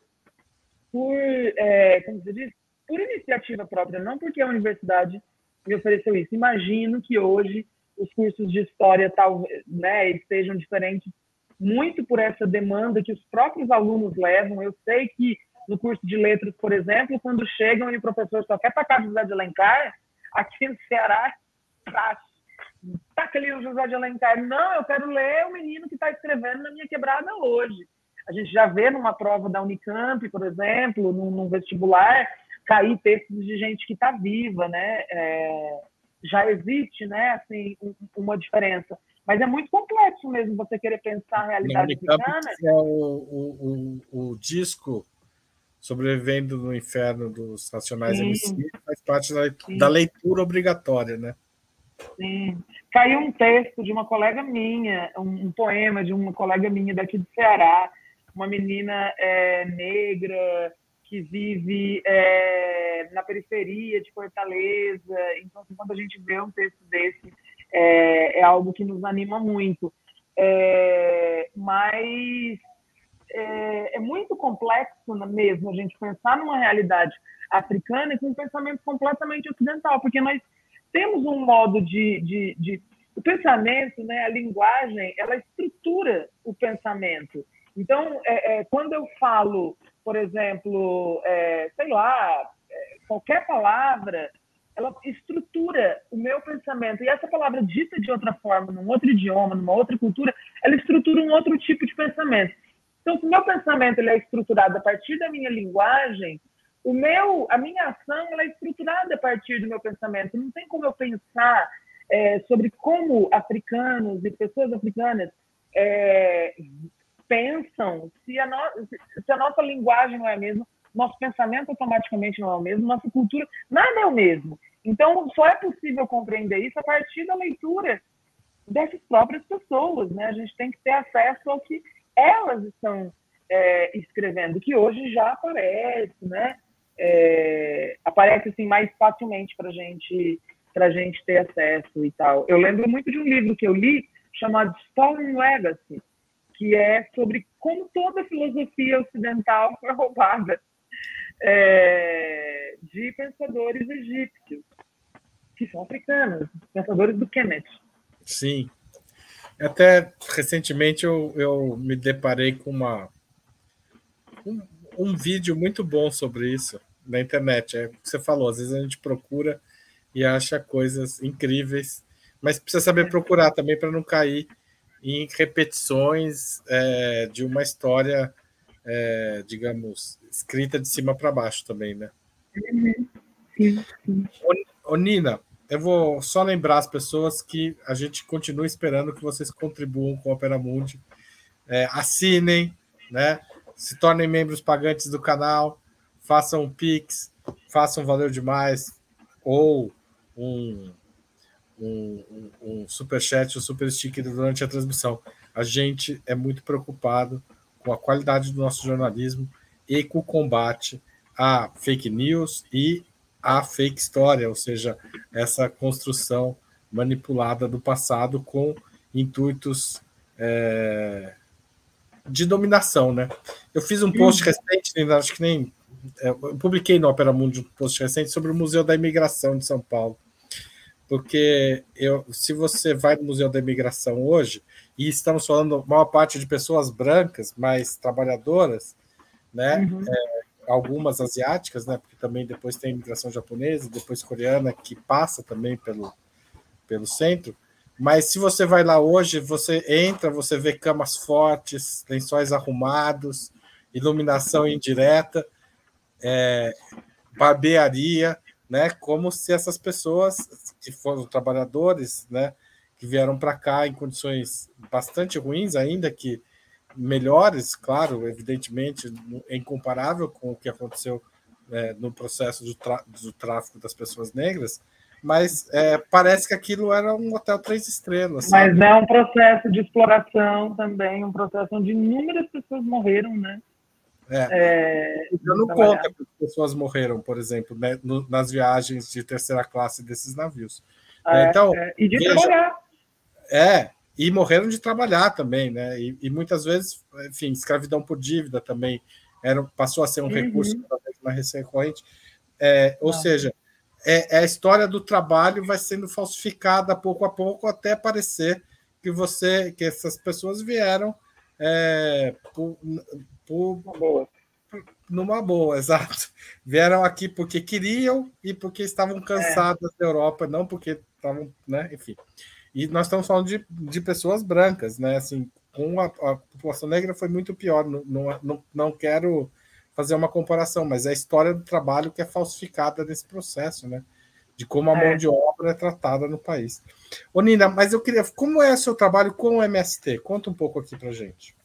por é, como você diz, por iniciativa própria, não porque a universidade me ofereceu isso. Imagino que hoje os cursos de história talvez né, estejam diferentes muito por essa demanda que os próprios alunos levam. Eu sei que no curso de letras, por exemplo, quando chegam e o professor só quer tacar José de Alencar, aqui no Ceará, tá, taca ali o José de Alencar. Não, eu quero ler o menino que está escrevendo na minha quebrada hoje. A gente já vê numa prova da Unicamp, por exemplo, num, num vestibular, cair textos de gente que está viva, né? É, já existe, né, assim, uma diferença. Mas é muito complexo mesmo você querer pensar a realidade africana. É o, o, o, disco Sobrevivendo no Inferno dos Racionais Sim. MC faz parte da, da, leitura obrigatória, né? Sim. Caiu um texto de uma colega minha, um, um poema de uma colega minha daqui do Ceará, uma menina é, negra que vive é, na periferia de Fortaleza. Então, assim, quando a gente vê um texto desse, é, é algo que nos anima muito. É, mas é, é muito complexo mesmo a gente pensar numa realidade africana com um pensamento completamente ocidental, porque nós temos um modo de, de, de, o pensamento, né, a linguagem, ela estrutura o pensamento. Então, é, é, quando eu falo, por exemplo, é, sei lá, é, qualquer palavra, ela estrutura o meu pensamento. E essa palavra dita de outra forma, num outro idioma, numa outra cultura, ela estrutura um outro tipo de pensamento. Então, se o meu pensamento ele é estruturado a partir da minha linguagem, o meu, a minha ação ela é estruturada a partir do meu pensamento. Não tem como eu pensar é, sobre como africanos e pessoas africanas é, pensam se a, no, se a nossa linguagem não é a mesma, nosso pensamento automaticamente não é o mesmo, nossa cultura, nada é o mesmo. Então, só é possível compreender isso a partir da leitura dessas próprias pessoas, né? A gente tem que ter acesso ao que elas estão é, escrevendo, que hoje já aparece, né? É, aparece assim mais facilmente para gente para gente ter acesso e tal. Eu lembro muito de um livro que eu li chamado Stolen Legacy, que é sobre como toda a filosofia ocidental foi roubada é, de pensadores egípcios, que são africanos, pensadores do Kemet. Sim. Até recentemente eu, eu me deparei com uma, um, um vídeo muito bom sobre isso na internet. É o que você falou, às vezes a gente procura e acha coisas incríveis, mas precisa saber procurar também para não cair em repetições é, de uma história, é, digamos, escrita de cima para baixo também, né? Sim, sim. Ô, Nina, eu vou só lembrar as pessoas que a gente continua esperando que vocês contribuam com o Opera Mundi, é, assinem, né? Se tornem membros pagantes do canal, façam um Pix, façam Valeu Demais, ou um, um, um, superchat, um super sticker durante a transmissão. A gente é muito preocupado com a qualidade do nosso jornalismo e com o combate a fake news e a fake história, ou seja, essa construção manipulada do passado com intuitos é, de dominação, né? Eu fiz um post recente, acho que nem eu publiquei no Opera Mundi um post recente sobre o Museu da Imigração de São Paulo, porque eu, se você vai no Museu da Imigração hoje e estamos falando maior parte de pessoas brancas, mais trabalhadoras, né? Uhum. É, algumas asiáticas, né? Porque também depois tem imigração japonesa, depois coreana, que passa também pelo, pelo centro. Mas se você vai lá hoje, você entra, você vê camas fortes, lençóis arrumados, iluminação indireta, é, barbearia, né? Como se essas pessoas que foram trabalhadores, né? Que vieram para cá em condições bastante ruins, ainda que melhores, claro, evidentemente, é incomparável com o que aconteceu é, no processo do, do, tráfico das pessoas negras, mas é, parece que aquilo era um hotel três estrelas. Sabe? Mas é um processo de exploração também, um processo onde inúmeras pessoas morreram, né? É. É, eu não conta que pessoas morreram, por exemplo, né, no, nas viagens de terceira classe desses navios. É, então, é. e de veja, trabalhar. É, e morreram de trabalhar também, né? E, e, muitas vezes, enfim, escravidão por dívida também era, passou a ser um uhum. recurso mais recorrente. É, ou seja, é, é, a história do trabalho vai sendo falsificada pouco a pouco até parecer que você, que essas pessoas vieram é, por, por, boa. numa boa, exato. Vieram aqui porque queriam e porque estavam cansadas da Europa, não porque estavam, né? Enfim. E nós estamos falando de, de pessoas brancas, né? Assim, com a, a população negra foi muito pior. Não, não, não quero fazer uma comparação, mas é a história do trabalho que é falsificada nesse processo, né? De como a mão é. de obra é tratada no país. Ô, Nina, mas eu queria. Como é o seu trabalho com o MST? Conta um pouco aqui pra gente.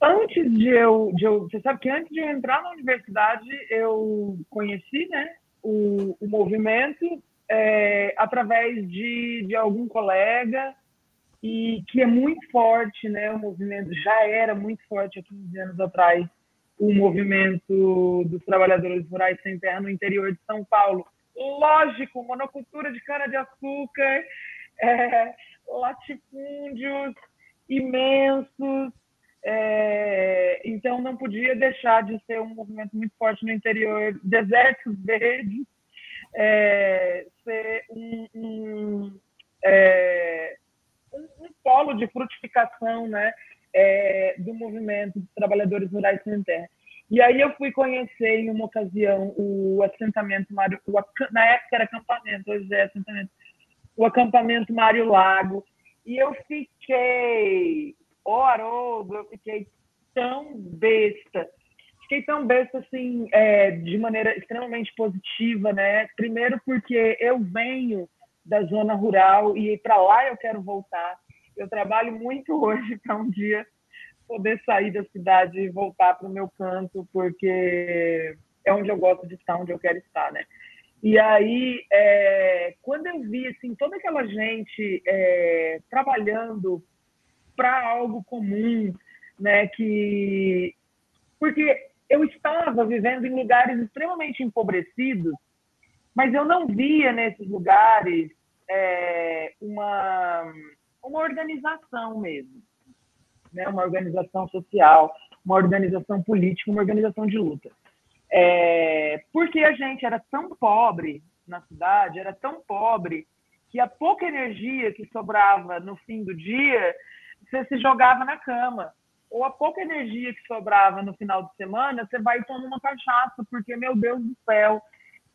Antes de eu, de eu. Você sabe que antes de eu entrar na universidade, eu conheci, né? O, o movimento é, através de, de algum colega e que é muito forte, né? O movimento já era muito forte há 15 anos atrás, o movimento dos trabalhadores rurais sem terra no interior de São Paulo. Lógico, monocultura de cana-de-açúcar, é, latifúndios imensos, é, então não podia deixar de ser um movimento muito forte no interior, desertos verdes, é, ser um, um, é, um, um, polo de frutificação né, é, do movimento dos trabalhadores rurais sem terra. E aí eu fui conhecer em uma ocasião o assentamento Mário, o, na época era acampamento, hoje é assentamento, o acampamento Mário Lago, e eu fiquei, oh Haroldo, eu fiquei tão besta, fiquei tão besta assim, é, de maneira extremamente positiva, né? Primeiro porque eu venho da zona rural e para lá eu quero voltar. Eu trabalho muito hoje para um dia poder sair da cidade e voltar para o meu canto, porque é onde eu gosto de estar, onde eu quero estar, né? E aí, é, quando eu vi assim toda aquela gente é, trabalhando para algo comum, né? Que porque eu estava vivendo em lugares extremamente empobrecidos, mas eu não via nesses lugares é, uma uma organização mesmo, né? Uma organização social, uma organização política, uma organização de luta. É, porque a gente era tão pobre na cidade, era tão pobre que a pouca energia que sobrava no fim do dia você se jogava na cama. Ou a pouca energia que sobrava no final de semana, você vai tomar uma cachaça, porque, meu Deus do céu,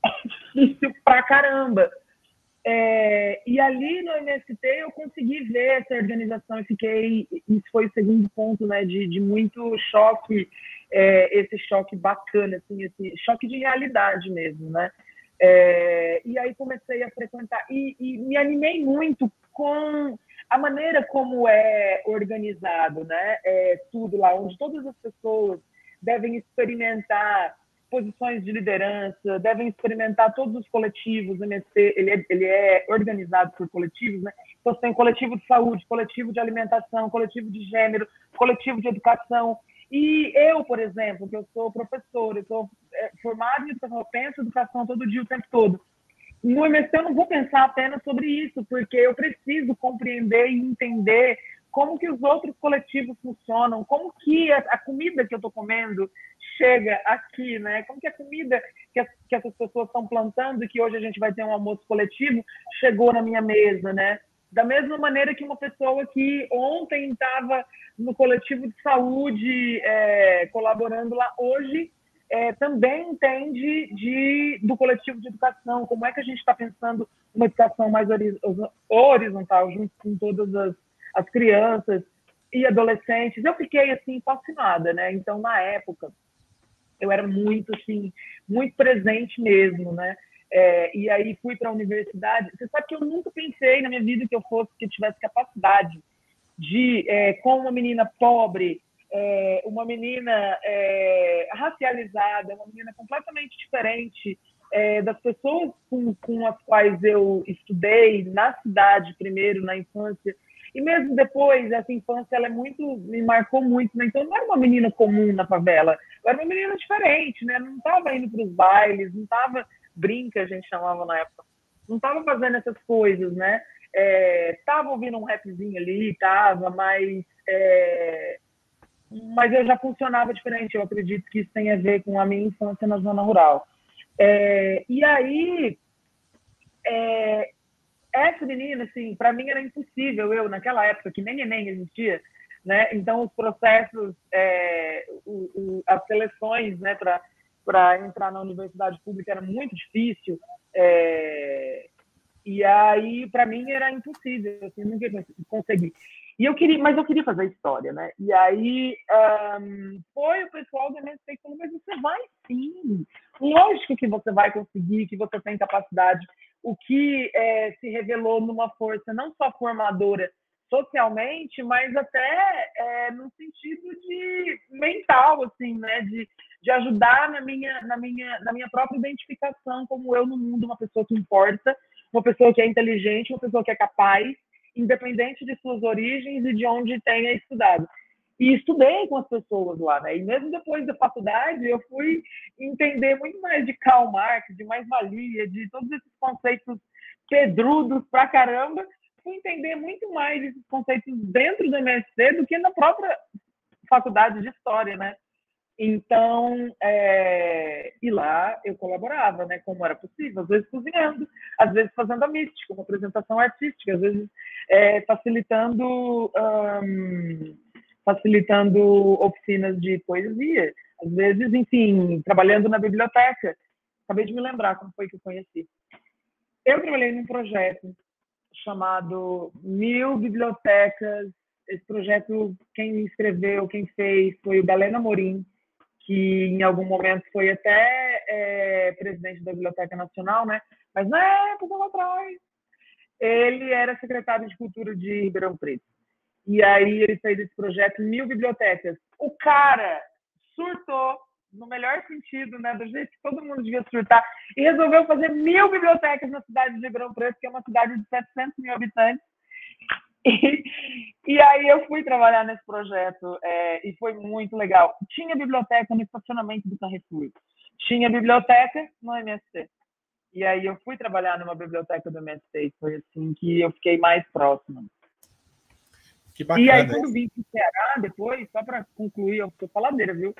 é difícil pra caramba. É, e ali no MST eu consegui ver essa organização e fiquei. Isso foi o segundo ponto, né, de, de muito choque, é, esse choque bacana, assim, esse choque de realidade mesmo, né. É, e aí comecei a frequentar e, e me animei muito com a maneira como é organizado, né? É tudo lá, onde todas as pessoas devem experimentar posições de liderança, devem experimentar todos os coletivos. O MSC ele é, ele é organizado por coletivos, né? Então, você tem coletivo de saúde, coletivo de alimentação, coletivo de gênero, coletivo de educação. E eu, por exemplo, que eu sou professora, eu sou é, formada em educação, eu penso educação todo dia, o tempo todo no MST eu não vou pensar apenas sobre isso, porque eu preciso compreender e entender como que os outros coletivos funcionam, como que a, a comida que eu estou comendo chega aqui, né? Como que a comida que, que essas pessoas estão plantando e que hoje a gente vai ter um almoço coletivo chegou na minha mesa, né? Da mesma maneira que uma pessoa que ontem estava no coletivo de saúde é, colaborando lá, hoje é, também entende de, do coletivo de educação, como é que a gente está pensando uma educação mais horizontal, junto com todas as, as crianças e adolescentes. Eu fiquei, assim, fascinada, né? Então, na época, eu era muito, assim, muito presente mesmo, né? É, e aí fui para a universidade. Você sabe que eu nunca pensei na minha vida que eu fosse, que eu tivesse capacidade de, é, com uma menina pobre, é, uma menina é, racializada, uma menina completamente diferente é, das pessoas com, com as quais eu estudei na cidade primeiro, na infância, e mesmo depois, essa infância ela é muito, me marcou muito, né? Então não era uma menina comum na favela, eu era uma menina diferente, né? Não estava indo para os bailes, não estava brinca, a gente chamava na época, não estava fazendo essas coisas, né? Estava é, ouvindo um rapzinho ali, estava, mas é, mas eu já funcionava diferente. Eu acredito que isso tem a ver com a minha infância na zona rural. É, e aí, é, essa menina, assim, para mim era impossível. Eu, naquela época, que nem Enem existia, né? Então, os processos, é, o, o, as seleções, né, para entrar na universidade pública era muito difícil. É, e aí, para mim, era impossível, assim, nunca consegui. E eu queria, mas eu queria fazer história, né? E aí um, foi o pessoal do MST que falou, mas você vai sim. Lógico que você vai conseguir, que você tem capacidade. O que é, se revelou numa força não só formadora socialmente, mas até é, no sentido de mental, assim, né? De, de ajudar na minha, na, minha, na minha própria identificação como eu no mundo, uma pessoa que importa, uma pessoa que é inteligente, uma pessoa que é capaz, independente de suas origens e de onde tenha estudado. E estudei com as pessoas lá, né? E mesmo depois da faculdade, eu fui entender muito mais de Karl Marx, de mais-valia, de todos esses conceitos pedrudos pra caramba. Fui entender muito mais esses conceitos dentro do MSC do que na própria faculdade de História, né? Então, é, e lá eu colaborava, né, como era possível, às vezes cozinhando, às vezes fazendo a mística, uma apresentação artística, às vezes é, facilitando, um, facilitando oficinas de poesia, às vezes, enfim, trabalhando na biblioteca. Acabei de me lembrar como foi que eu conheci. Eu trabalhei num projeto chamado Mil Bibliotecas. Esse projeto, quem escreveu, quem fez, foi o Galena Morim, que em algum momento foi até é, presidente da Biblioteca Nacional, né? Mas na época lá atrás, ele era secretário de Cultura de Ribeirão Preto. E aí ele fez esse projeto Mil Bibliotecas. O cara surtou, no melhor sentido, né? Do jeito que todo mundo devia surtar, e resolveu fazer mil bibliotecas na cidade de Ribeirão Preto, que é uma cidade de 700 mil habitantes. E, e aí eu fui trabalhar nesse projeto é, e foi muito legal. Tinha biblioteca no estacionamento do Carrefour, tinha biblioteca no MST. E aí eu fui trabalhar numa biblioteca do MST foi assim que eu fiquei mais próxima. Que bacana. E aí quando vim para o Ceará depois, só para concluir, eu sou faladeira, viu?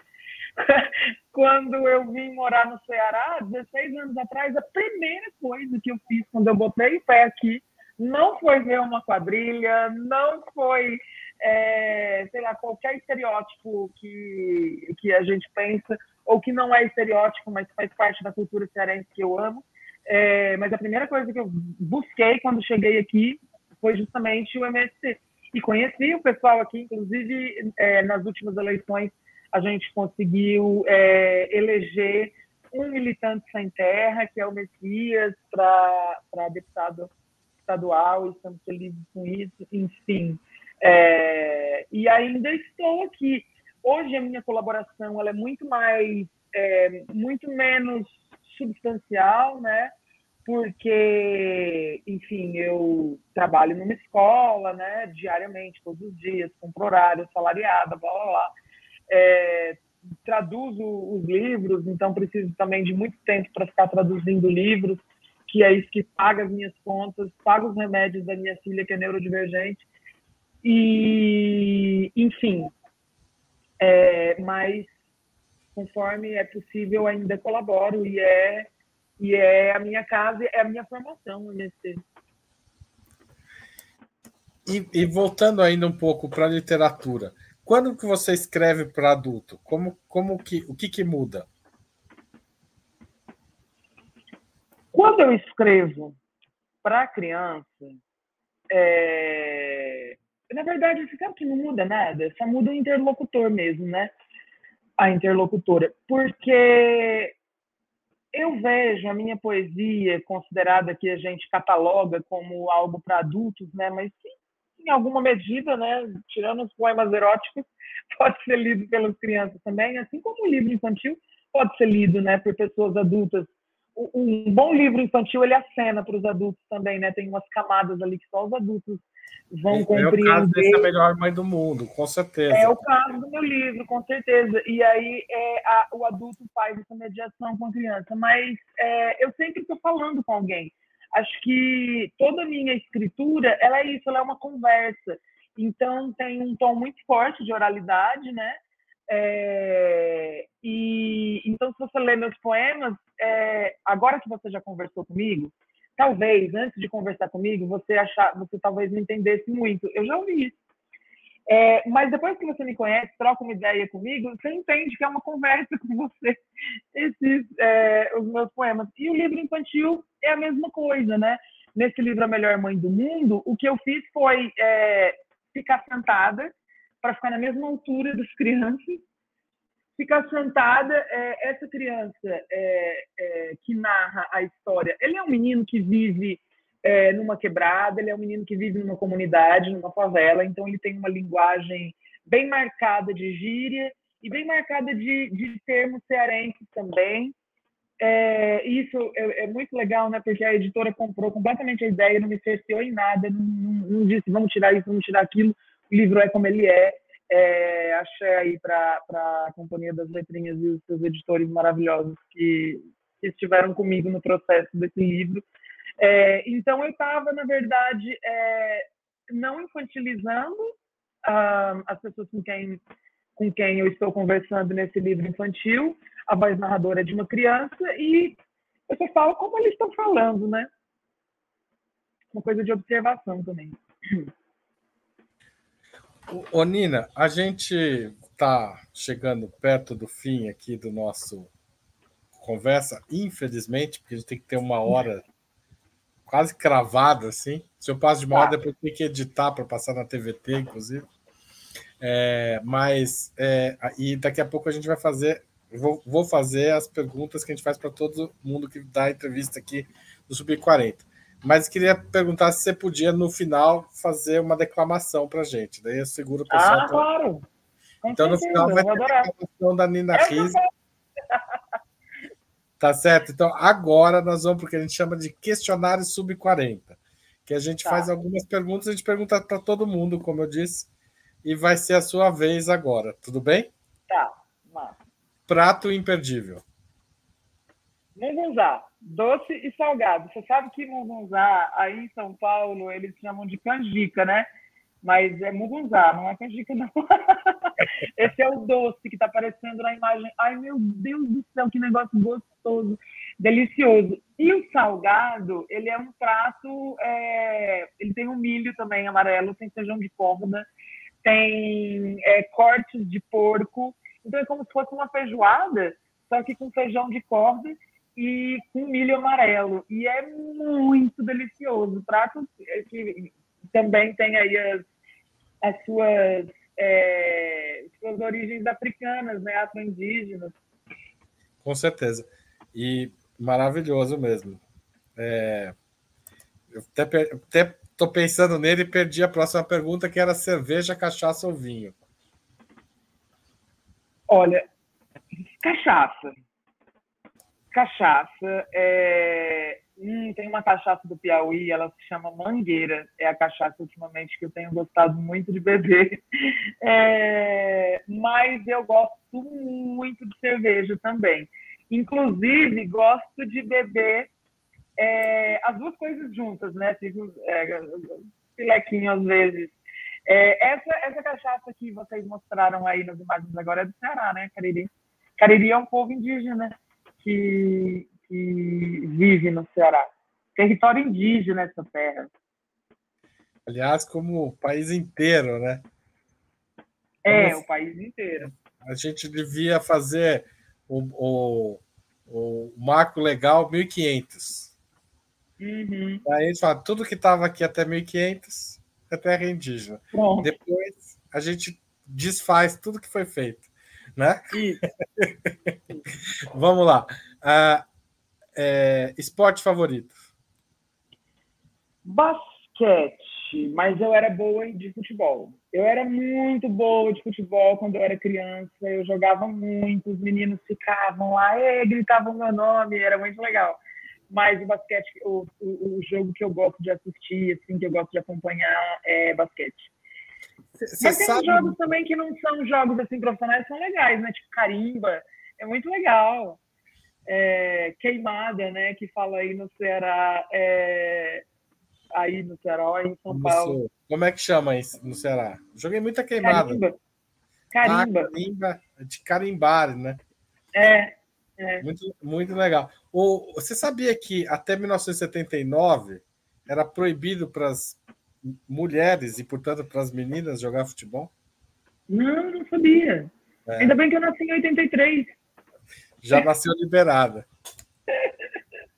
quando eu vim morar no Ceará, 16 anos atrás, a primeira coisa que eu fiz quando eu botei o pé aqui não foi ver uma quadrilha, não foi, é, sei lá, qualquer estereótipo que, que a gente pensa, ou que não é estereótipo, mas faz parte da cultura cearense que eu amo. É, mas a primeira coisa que eu busquei quando cheguei aqui foi justamente o MSC. E conheci o pessoal aqui, inclusive é, nas últimas eleições a gente conseguiu é, eleger um militante sem terra, que é o Messias, para deputado estadual, estamos felizes com isso, enfim. É, e ainda estou aqui. Hoje a minha colaboração ela é muito mais, é, muito menos substancial, né? Porque, enfim, eu trabalho numa escola, né? Diariamente, todos os dias, com horário, salariada, blá blá blá. É, traduzo os livros, então preciso também de muito tempo para ficar traduzindo livros que é isso que paga as minhas contas, paga os remédios da minha filha, que é neurodivergente. E, enfim, é, mas conforme é possível, ainda colaboro e é, e é a minha casa, é a minha formação nesse. E, e voltando ainda um pouco para a literatura, quando que você escreve para adulto? Como, como que, o que, que muda? Quando eu escrevo para criança, é... na verdade, você sabe que não muda nada, só muda o interlocutor mesmo, né? A interlocutora. Porque eu vejo a minha poesia considerada que a gente cataloga como algo para adultos, né? Mas em alguma medida, né? Tirando os poemas eróticos, pode ser lido pelas crianças também, assim como o livro infantil pode ser lido, né, por pessoas adultas um bom livro infantil ele acena para os adultos também, né? Tem umas camadas ali que só os adultos vão é, compreender. É o caso desse A Melhor Mãe do Mundo, com certeza. É o caso do meu livro, com certeza. E aí é, a, o adulto faz essa mediação com a criança. Mas é, eu sempre estou falando com alguém. Acho que toda a minha escritura, ela é isso, ela é uma conversa. Então tem um tom muito forte de oralidade, né? É, e então, se você lê meus poemas, é, agora que você já conversou comigo, talvez antes de conversar comigo você achar, você talvez não entendesse muito. Eu já ouvi isso. É, mas depois que você me conhece, troca uma ideia comigo, você entende que é uma conversa com você, esses, é, os meus poemas. E o livro infantil é a mesma coisa, né? Nesse livro A Melhor Mãe do Mundo, o que eu fiz foi é, ficar sentada para ficar na mesma altura das crianças, ficar sentada. É, essa criança é, é, que narra a história, ele é um menino que vive é, numa quebrada, ele é um menino que vive numa comunidade, numa favela, então ele tem uma linguagem bem marcada de gíria e bem marcada de, de termos cearenses também. É, isso é, é, muito legal, né? Porque a editora comprou completamente a ideia, não me cerceou em nada, não, não, não disse vamos tirar isso, vamos tirar aquilo o livro é como ele é. é achei aí para a Companhia das Letrinhas e os seus editores maravilhosos que, que estiveram comigo no processo desse livro. É, então, eu estava, na verdade, é, não infantilizando uh, as pessoas com quem, com quem eu estou conversando nesse livro infantil. A voz narradora de uma criança e eu só falo como eles estão falando, né? Uma coisa de observação também. Ô, Nina, a gente está chegando perto do fim aqui do nosso conversa, infelizmente, porque a gente tem que ter uma hora quase cravada, assim. Se eu passo de uma hora, tá. depois tem que editar para passar na TVT, inclusive. É, mas, é, e daqui a pouco a gente vai fazer vou, vou fazer as perguntas que a gente faz para todo mundo que dá entrevista aqui do Sub-40. Mas queria perguntar se você podia, no final, fazer uma declamação para a gente. Daí eu seguro o pessoal. Ah, claro! Com então, no final, vai ter a declamação da Nina Riz. Tá certo? Então, agora nós vamos para o que a gente chama de questionário sub-40, que a gente tá. faz algumas perguntas, a gente pergunta para todo mundo, como eu disse, e vai ser a sua vez agora, tudo bem? Tá, Prato imperdível. Mungunzá, doce e salgado. Você sabe que Mungunzá, aí em São Paulo, eles chamam de canjica, né? Mas é Mugunzá, não é canjica, não. Esse é o doce que está aparecendo na imagem. Ai, meu Deus do céu, que negócio gostoso, delicioso. E o salgado, ele é um prato, é... ele tem um milho também amarelo, tem feijão de corda, tem é, cortes de porco. Então é como se fosse uma feijoada, só que com feijão de corda e com milho amarelo. E é muito delicioso. Prato que também tem aí as, as suas, é, suas origens africanas, né, afro-indígenas. Com certeza. E maravilhoso mesmo. É, eu até, até tô pensando nele e perdi a próxima pergunta, que era cerveja, cachaça ou vinho. Olha, cachaça. Cachaça. É, Hum, tem uma cachaça do Piauí, ela se chama Mangueira. É a cachaça ultimamente que eu tenho gostado muito de beber. É, mas eu gosto muito de cerveja também. Inclusive, gosto de beber é, as duas coisas juntas, né? Fico é, filequinho às vezes. É, essa, essa cachaça que vocês mostraram aí nas imagens agora é do Ceará, né, Cariri? Cariri é um povo indígena que, que vive no Ceará. Território indígena essa terra. Aliás, como o país inteiro, né? É, o país inteiro. A gente devia fazer o, o, o marco legal 1500. Uhum. Aí a gente fala, tudo que estava aqui até 1500 é terra indígena. Pronto. Depois a gente desfaz tudo que foi feito, né? Vamos lá. Uh, é, esporte favorito? Basquete, mas eu era boa de futebol. Eu era muito boa de futebol quando eu era criança. Eu jogava muito, os meninos ficavam lá, e gritavam meu nome, era muito legal. Mas o basquete, o, o, o, jogo que eu gosto de assistir, assim, que eu gosto de acompanhar é basquete. Cê, Mas tem sabe... jogos também que não são jogos assim profissionais, são legais, né? Tipo carimba, é muito legal é, Queimada, né? Que fala aí no Ceará, é, aí no Ceará, em São Paulo. Como é que chama isso no Ceará? Joguei muita queimada. Carimba. Carimba. Ah, carimba de carimbar, né? É, é. Muito, muito legal. O, você sabia que até 1979 era proibido para as mulheres e, portanto, para as meninas jogar futebol? Não, não sabia. É. Ainda bem que eu nasci em 83 já nasceu liberada.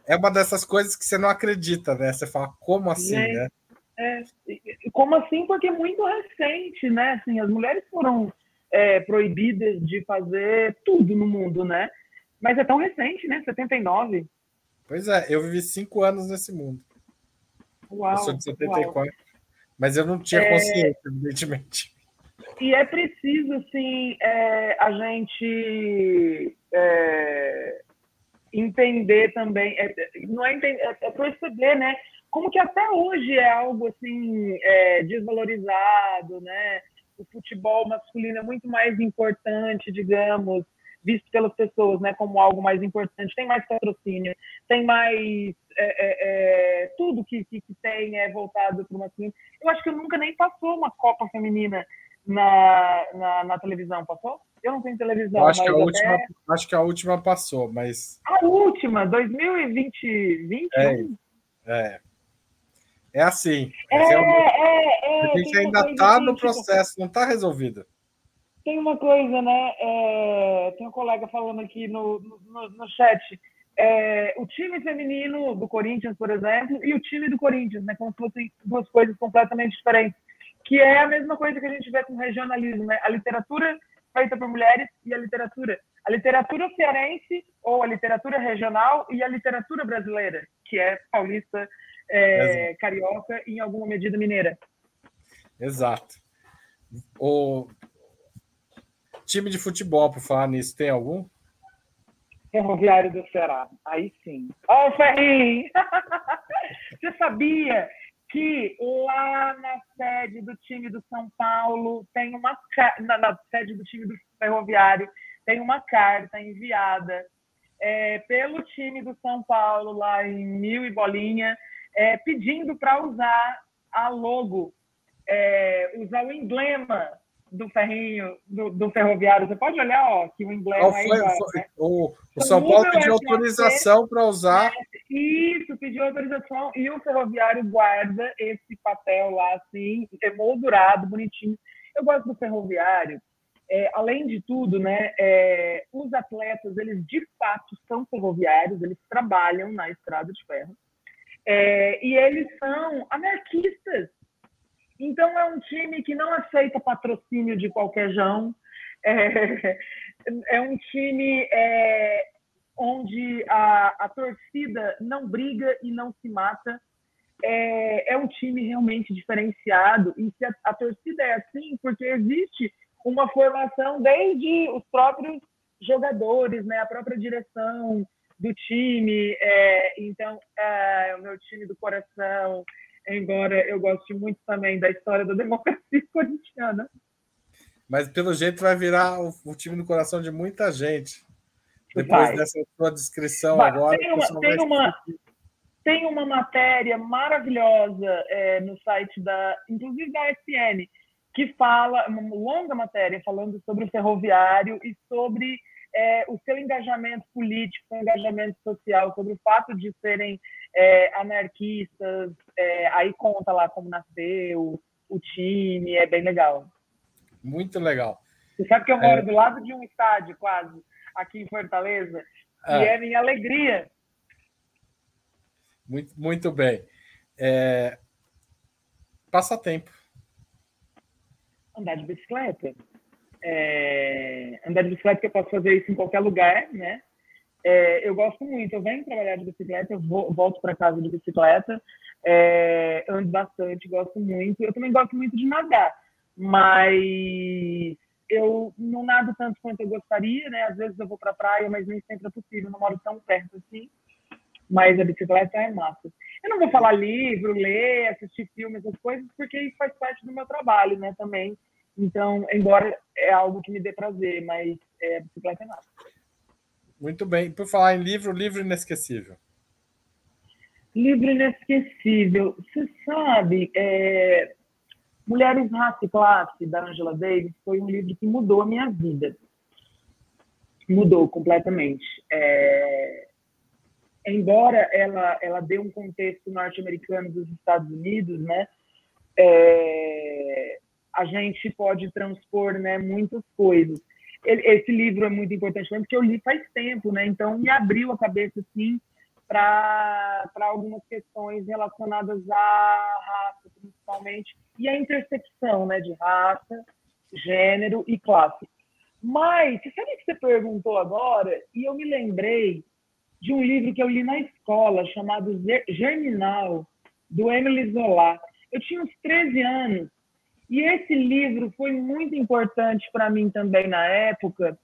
É uma dessas coisas que você não acredita, né? Você fala, como assim, é, né? É, como assim? Porque é muito recente, né? Assim, as mulheres foram é, proibidas de fazer tudo no mundo, né? Mas é tão recente, né? 79. Pois é, eu vivi cinco anos nesse mundo. Uau, eu sou de 74. Uau. Mas eu não tinha é. consciência, evidentemente. E é preciso, assim, é, a gente é, entender também, é, não é, entender, é, é, perceber, né? Como que até hoje é algo, assim, é, desvalorizado, né? O futebol masculino é muito mais importante, digamos, visto pelas pessoas, né, como algo mais importante. Tem mais patrocínio, tem mais é, é, é, tudo que, que, que, tem é voltado para o masculino. Eu acho que nunca nem passou uma Copa Feminina na, na, na, televisão, passou? Eu não tenho televisão. acho, que a última, acho que a última passou, mas. A última, 2020. 20? É, é. É assim. É, é, é, a gente ainda está no processo, não está resolvido. Tem uma coisa, né? É, tem um colega falando aqui no, no, no chat. É, o time feminino do Corinthians, por exemplo, e o time do Corinthians, né? Como se fossem duas coisas completamente diferentes que é a mesma coisa que a gente vê com regionalismo, né? A literatura feita por mulheres e a literatura. A literatura cearense ou a literatura regional e a literatura brasileira, que é paulista, é, carioca e em alguma medida mineira. Exato. O time de futebol, por falar nisso, tem algum? Ferroviário do Ceará. Aí sim. Ó, oh, Ferrinho! Você sabia que lá na sede do time do São Paulo tem uma na, na sede do time do Ferroviário tem uma carta enviada é, pelo time do São Paulo lá em Mil e Bolinha é, pedindo para usar a logo, é, usar o emblema do ferrinho, do, do, ferroviário. Você pode olhar, ó, que o emblema foi, aí. Foi, né? O, o São Paulo pediu autorização para usar. Isso, pediu autorização e o ferroviário guarda esse papel lá, assim, emoldurado, bonitinho. Eu gosto do ferroviário. É, além de tudo, né, é, os atletas, eles de fato são ferroviários, eles trabalham na estrada de ferro. É, e eles são anarquistas. Então, é um time que não aceita patrocínio de qualquer jão. É, é um time é, onde a, a, torcida não briga e não se mata. É, é um time realmente diferenciado. E se a, a torcida é assim, porque existe uma formação desde os próprios jogadores, né, a própria direção do time. É, então, é o meu time do coração, embora eu goste muito também da história da democracia corintiana. Mas, pelo jeito, vai virar o, o time do coração de muita gente. Depois vai. dessa sua descrição vai. agora. Tem uma, tem uma, tem uma matéria maravilhosa é, no site da, inclusive da SN, que fala, uma longa matéria falando sobre o ferroviário e sobre é, o seu engajamento político, seu engajamento social, sobre o fato de serem é, anarquistas, é, aí conta lá como nasceu, o time, é bem legal. Muito legal. Você sabe que eu moro é. do lado de um estádio, quase, aqui em Fortaleza, e é, é minha alegria. Muito, muito bem. É... Passatempo. Andar de bicicleta. É... Andar de bicicleta, que eu posso fazer isso em qualquer lugar, né? É, eu gosto muito. Eu venho trabalhar de bicicleta, eu vou, volto para casa de bicicleta, é, ando bastante, gosto muito. Eu também gosto muito de nadar, mas eu não nado tanto quanto eu gostaria, né? Às vezes eu vou para a praia, mas nem sempre é possível. Não moro tão perto assim. Mas a bicicleta é massa. Eu não vou falar livro, ler, assistir filmes, essas coisas, porque isso faz parte do meu trabalho, né? Também. Então, embora é algo que me dê prazer, mas é, a bicicleta é massa. Muito bem. Por falar em livro, livro inesquecível. Livro inesquecível. Você sabe, é... Mulheres, Raça e Classe, da Angela Davis, foi um livro que mudou a minha vida. Mudou completamente. É... Embora ela, ela dê um contexto norte-americano dos Estados Unidos, né? É... A gente pode transpor né, muitas coisas esse livro é muito importante porque eu li faz tempo, né? Então me abriu a cabeça assim para algumas questões relacionadas à raça, principalmente, e à intersecção, né, de raça, gênero e classe. Mas, sabe que você perguntou agora? E eu me lembrei de um livro que eu li na escola, chamado Germinal, do Emily Zola. Eu tinha uns 13 anos e esse livro foi muito importante para mim também na época,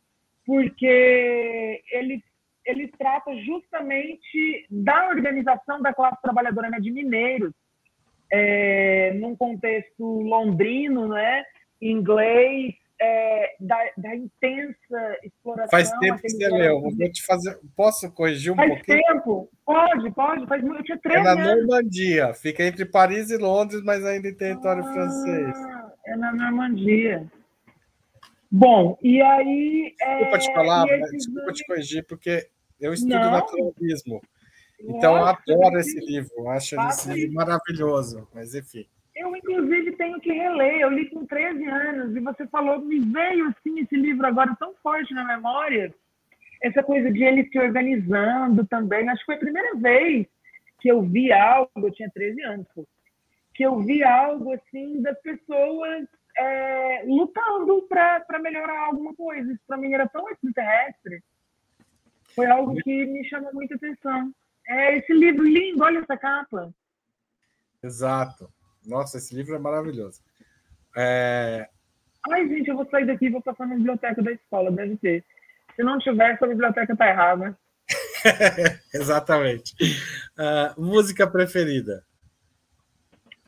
porque ele, ele trata justamente da organização da classe trabalhadora né, de mineiros, é, num contexto londrino, né, inglês, é, da, da, intensa exploração. Faz tempo que você leu. Vou te fazer. Posso corrigir um faz pouquinho? Faz tempo. Pode, pode. Faz muito. Eu tinha três é na. Normandia. Fica entre Paris e Londres, mas ainda em território ah, francês. É na Normandia. Bom, e aí. Desculpa é, te falar, desculpa te corrigir, porque eu estudo Não. naturalismo. Então, eu adoro esse livro. Acho esse livro maravilhoso. Mas, enfim. Eu, inclusive, tenho que reler. Eu li com 13 anos e você falou, me veio assim esse livro agora tão forte na memória. Essa coisa de ele se organizando também. Acho que foi a primeira vez que eu vi algo, eu tinha 13 anos, que eu vi algo assim das pessoas é, lutando para melhorar alguma coisa. Isso para mim era tão extraterrestre. Foi algo que me chamou muita atenção. É esse livro lindo, olha essa capa. Exato. Nossa, esse livro é maravilhoso. É... Ai, gente, eu vou sair daqui e vou passar na biblioteca da escola, deve ter. Se não tiver, essa biblioteca tá errada. Exatamente. Uh, música preferida?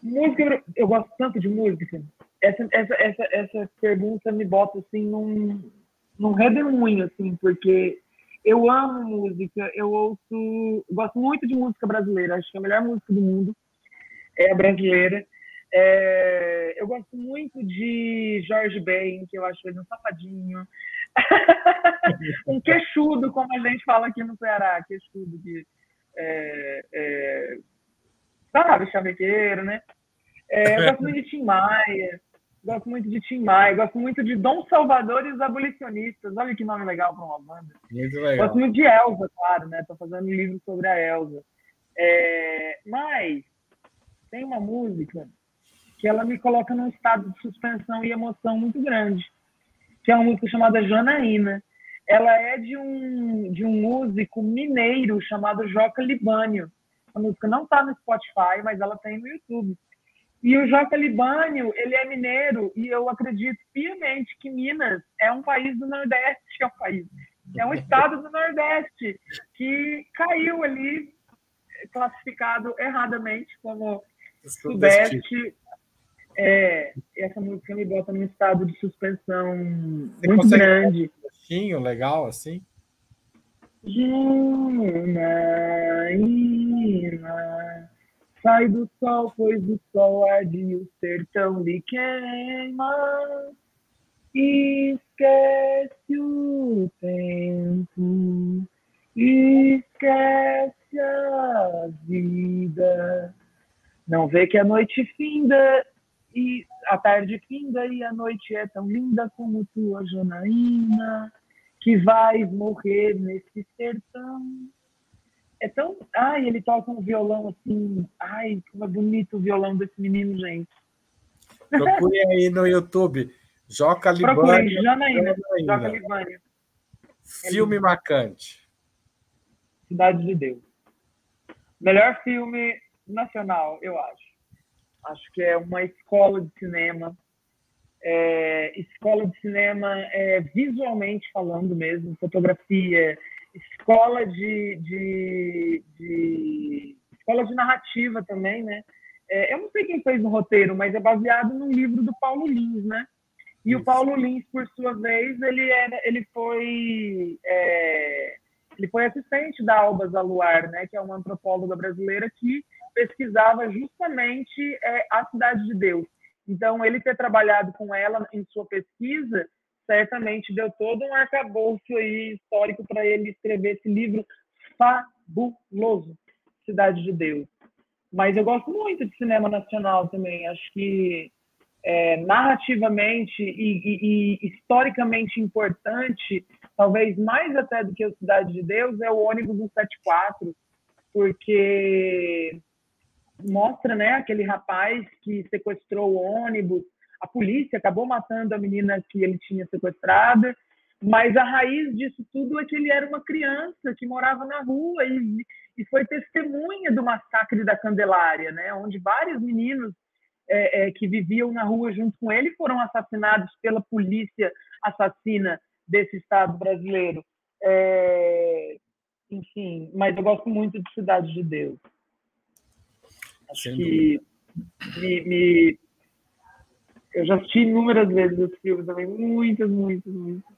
Música, eu gosto tanto de música. Essa, essa, essa, essa pergunta me bota assim num, num redemoinho, assim, porque eu amo música, eu ouço, gosto muito de música brasileira, acho que é a melhor música do mundo é brasileira. É, eu gosto muito de Jorge Ben, que eu acho ele um safadinho. um queixudo, como a gente fala aqui no Ceará, queixudo que é, é, sabe, chavequeiro, né? É, eu gosto muito de Tim Maia, gosto muito de Tim Maia, gosto muito de Dom Salvador e os Abolicionistas. Olha que nome legal para uma banda. Muito legal. Gosto muito de Elza, claro, né? Estou fazendo um livro sobre a Elza. É, mas tem uma música que ela me coloca num estado de suspensão e emoção muito grande, que é uma música chamada Janaína. Ela é de um, de um músico mineiro chamado Joca Libânio. A música não está no Spotify, mas ela tem no YouTube. E o Joca Libânio, ele é mineiro e eu acredito piamente que Minas é um país do Nordeste, é um país, é um estado do Nordeste que caiu ali classificado erradamente como Sudeste. É, essa música me bota num estado de suspensão Você muito grande. Um legal assim? Janaína, sai do sol, pois o sol arde o sertão lhe queima. Esquece o tempo, esquece a vida não vê que a noite finda e a tarde finda e a noite é tão linda como tua Janaína, que vais morrer nesse sertão. É tão. Ai, ele toca um violão assim. Ai, como é bonito o violão desse menino, gente. Procure aí no YouTube. Joca Libânio. Janaína. Joca Libânio. Filme marcante. Cidade de Deus. Melhor filme nacional, eu acho. Acho que é uma escola de cinema. É, escola de cinema é, visualmente falando mesmo, fotografia, escola de, de, de, escola de narrativa também, né? É, eu não sei quem fez o roteiro, mas é baseado num livro do Paulo Lins, né? E Isso. o Paulo Lins, por sua vez, ele era, ele foi é, ele foi assistente da Alba Zaluar, né? Que é uma antropóloga brasileira que pesquisava justamente é, a Cidade de Deus. Então, ele ter trabalhado com ela em sua pesquisa, certamente deu todo um arcabouço aí histórico para ele escrever esse livro fabuloso, Cidade de Deus. Mas eu gosto muito de cinema nacional também. Acho que é, narrativamente e, e, e, historicamente importante, talvez mais até do que o Cidade de Deus, é o ônibus 174, porque mostra né, aquele rapaz que sequestrou o ônibus, a polícia acabou matando a menina que ele tinha sequestrada, mas a raiz disso tudo é que ele era uma criança que morava na rua e, e foi testemunha do massacre da Candelária, né, onde vários meninos é, é, que viviam na rua junto com ele foram assassinados pela polícia assassina desse Estado brasileiro. É, enfim, mas eu gosto muito de Cidade de Deus. Acho que me, me, eu já assisti inúmeras vezes esse filme também, muitas, muitas, muitas.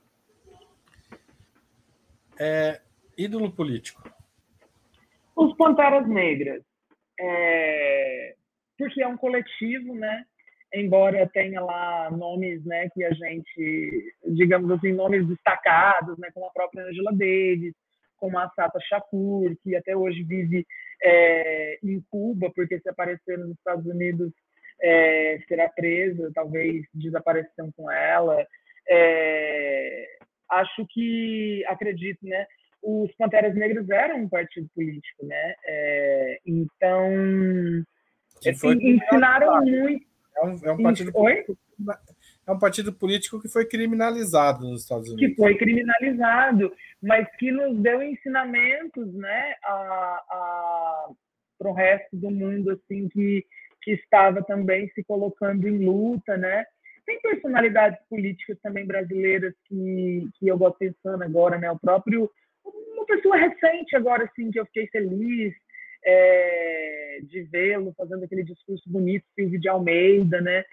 É, ídolo político. Os Panteras Negras. É, porque é um coletivo, né? Embora tenha lá nomes, né, que a gente, digamos assim, nomes destacados, né, como a própria Angela Davis, como a Sata Shakur, que até hoje vive é, em Cuba, porque se aparecer nos Estados Unidos é, será presa, talvez desapareçam com ela. É, acho que, acredito, né, os Panteras Negras eram um partido político, né? É, então, assim, ensinaram muito. É um, é um partido Oi? É um partido político que foi criminalizado nos Estados Unidos. Que foi criminalizado, mas que nos deu ensinamentos, né, para o resto do mundo, assim, que, que estava também se colocando em luta, né? Tem personalidades políticas também brasileiras que, que eu gosto pensando agora, né? O próprio, uma pessoa recente agora, assim, que eu fiquei feliz é, de vê-lo fazendo aquele discurso bonito, Silvio de Almeida, né?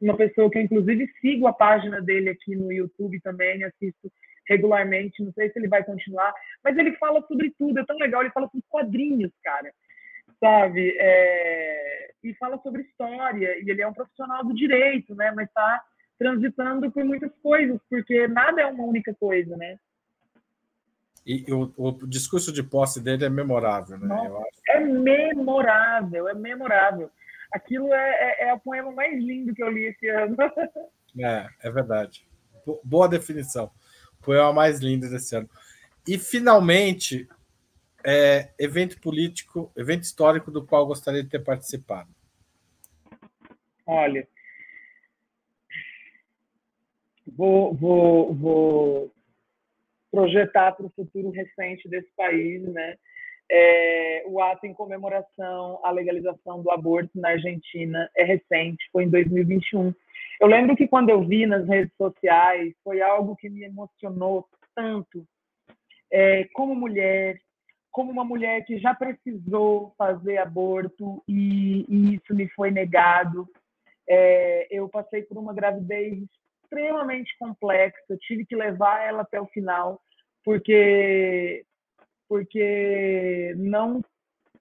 Uma pessoa que eu, inclusive, sigo a página dele aqui no YouTube também, assisto regularmente, não sei se ele vai continuar, mas ele fala sobre tudo, é tão legal, ele fala sobre quadrinhos, cara, sabe? É... E fala sobre história, e ele é um profissional do direito, né? Mas está transitando por muitas coisas, porque nada é uma única coisa, né? E o, o discurso de posse dele é memorável, né? Nossa, é memorável, é memorável. Aquilo é, é, é, o poema mais lindo que eu li esse ano. É, é verdade. Boa definição. O poema mais lindo desse ano. E, finalmente, é, evento político, evento histórico do qual gostaria de ter participado. Olha, vou, vou, vou projetar para o futuro recente desse país, né? É, o ato em comemoração à legalização do aborto na Argentina é recente, foi em 2021. Eu lembro que quando eu vi nas redes sociais, foi algo que me emocionou tanto, é, como mulher, como uma mulher que já precisou fazer aborto e, e isso me foi negado. É, eu passei por uma gravidez extremamente complexa, tive que levar ela até o final, porque porque não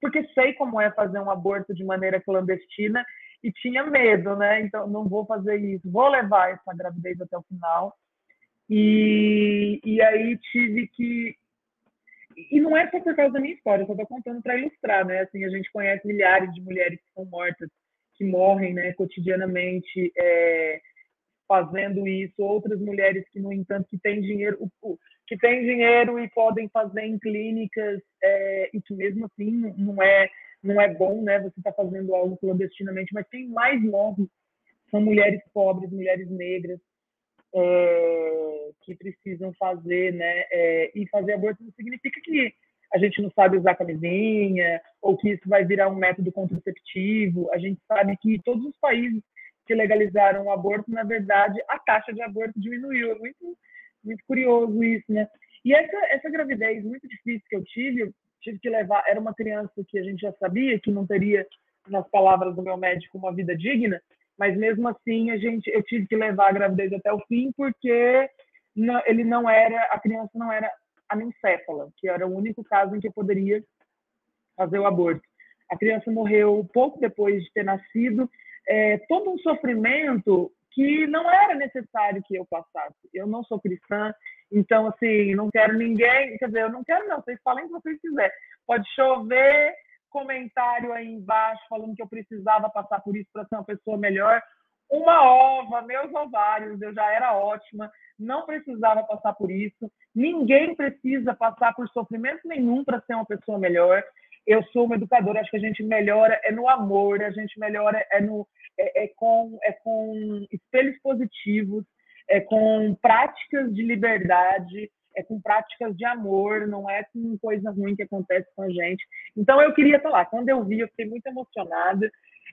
porque sei como é fazer um aborto de maneira clandestina e tinha medo, né? Então não vou fazer isso, vou levar essa gravidez até o final. E, e aí tive que e não é só por causa da minha história, só estou contando para ilustrar, né? Assim, a gente conhece milhares de mulheres que são mortas, que morrem, né, cotidianamente é, fazendo isso, outras mulheres que, no entanto, que têm dinheiro, que têm dinheiro e podem fazer em clínicas, é, e que mesmo assim não é, não é bom, né, você está fazendo algo clandestinamente, mas quem mais morre são mulheres pobres, mulheres negras, é, que precisam fazer, né, é, e fazer aborto não significa que a gente não sabe usar camisinha, ou que isso vai virar um método contraceptivo, a gente sabe que todos os países que legalizaram o aborto, na verdade, a taxa de aborto diminuiu. É muito, muito curioso isso, né? E essa, essa gravidez muito difícil que eu tive, eu tive que levar, era uma criança que a gente já sabia que não teria, nas palavras do meu médico, uma vida digna, mas mesmo assim a gente, eu tive que levar a gravidez até o fim porque não, ele não era, a criança não era anencéfala, que era o único caso em que eu poderia fazer o aborto. A criança morreu pouco depois de ter nascido é, todo um sofrimento que não era necessário que eu passasse. Eu não sou cristã, então, assim, não quero ninguém, quer dizer, eu não quero não, vocês falem o que vocês quiserem. Pode chover comentário aí embaixo falando que eu precisava passar por isso para ser uma pessoa melhor. Uma ova, meus ovários, eu já era ótima, não precisava passar por isso. Ninguém precisa passar por sofrimento nenhum para ser uma pessoa melhor eu sou uma educadora, acho que a gente melhora é no amor, a gente melhora é, no, é, é, com, é com espelhos positivos, é com práticas de liberdade, é com práticas de amor, não é com coisa ruim que acontece com a gente. Então eu queria estar lá. Quando eu vi, eu fiquei muito emocionada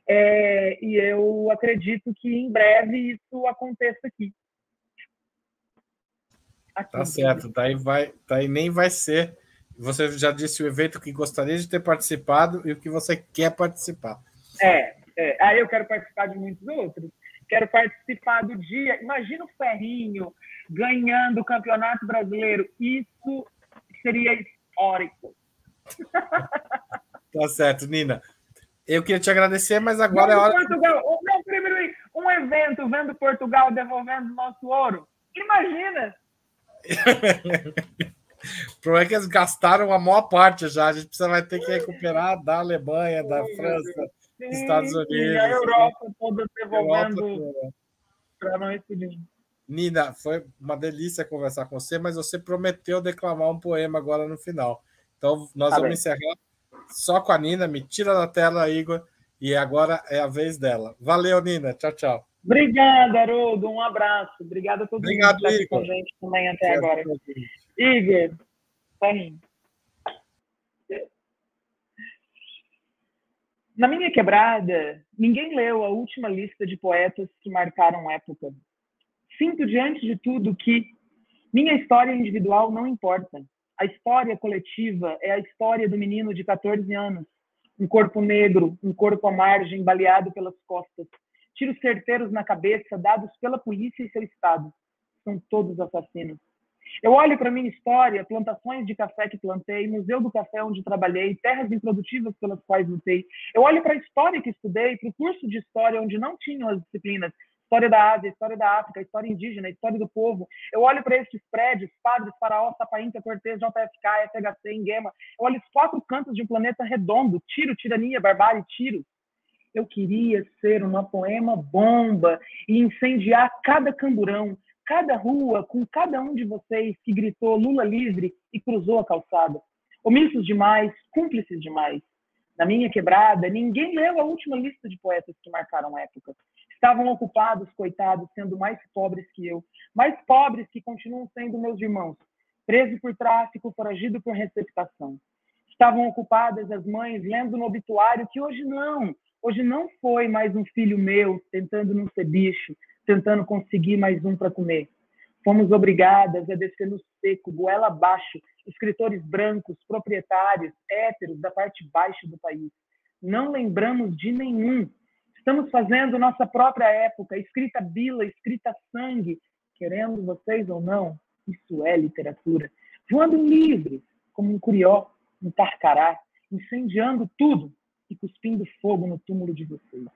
é, e eu acredito que em breve isso aconteça aqui. aqui tá certo, daí vai, daí nem vai ser você já disse o evento que gostaria de ter participado e o que você quer participar. É, é. aí eu quero participar de muitos outros. Quero participar do dia. Imagina o Ferrinho ganhando o Campeonato Brasileiro. Isso seria histórico. tá certo, Nina. Eu queria te agradecer, mas agora vendo é hora. Portugal, um, primeiro, um evento vendo Portugal devolvendo nosso ouro. Imagina! O problema é que eles gastaram a maior parte já. A gente precisa, vai ter que recuperar da Alemanha, da França, sim, dos Estados Unidos. E a Europa toda devolvendo para nós pedir. Nina, foi uma delícia conversar com você, mas você prometeu declamar um poema agora no final. Então, nós tá vamos bem. encerrar só com a Nina. Me tira da tela, Igor, e agora é a vez dela. Valeu, Nina. Tchau, tchau. Obrigada, Haroldo. Um abraço. Obrigada a todo Obrigado, mundo que está aqui com a gente também até agora. Igor, vem. Na minha quebrada, ninguém leu a última lista de poetas que marcaram época. Sinto diante de tudo que minha história individual não importa. A história coletiva é a história do menino de 14 anos, um corpo negro, um corpo à margem, baleado pelas costas, tiros certeiros na cabeça dados pela polícia e seu estado. São todos assassinos. Eu olho para minha história, plantações de café que plantei, museu do café onde trabalhei, terras improdutivas pelas quais lutei. Eu olho para a história que estudei, para o curso de história onde não tinham as disciplinas, história da Ásia, história da África, história indígena, história do povo. Eu olho para esses prédios, Padres, Faraó, Sapaínca, Cortez, JFK, FHC, Enguema. Eu olho os quatro cantos de um planeta redondo, tiro, tirania, barbárie, tiro. Eu queria ser uma poema bomba e incendiar cada camburão, cada rua, com cada um de vocês que gritou Lula livre e cruzou a calçada. Omissos demais, cúmplices demais. Na minha quebrada, ninguém leu a última lista de poetas que marcaram época. Estavam ocupados, coitados, sendo mais pobres que eu, mais pobres que continuam sendo meus irmãos, presos por tráfico, foragido por receptação. Estavam ocupadas as mães lendo no obituário que hoje não, hoje não foi mais um filho meu tentando não ser bicho, tentando conseguir mais um para comer. Fomos obrigadas a descer no seco, goela abaixo, escritores brancos, proprietários, héteros da parte baixa do país. Não lembramos de nenhum, Estamos fazendo nossa própria época, escrita bila, escrita sangue. Querendo vocês ou não, isso é literatura. Voando livres, como um curió, um tarcará, incendiando tudo e cuspindo fogo no túmulo de vocês.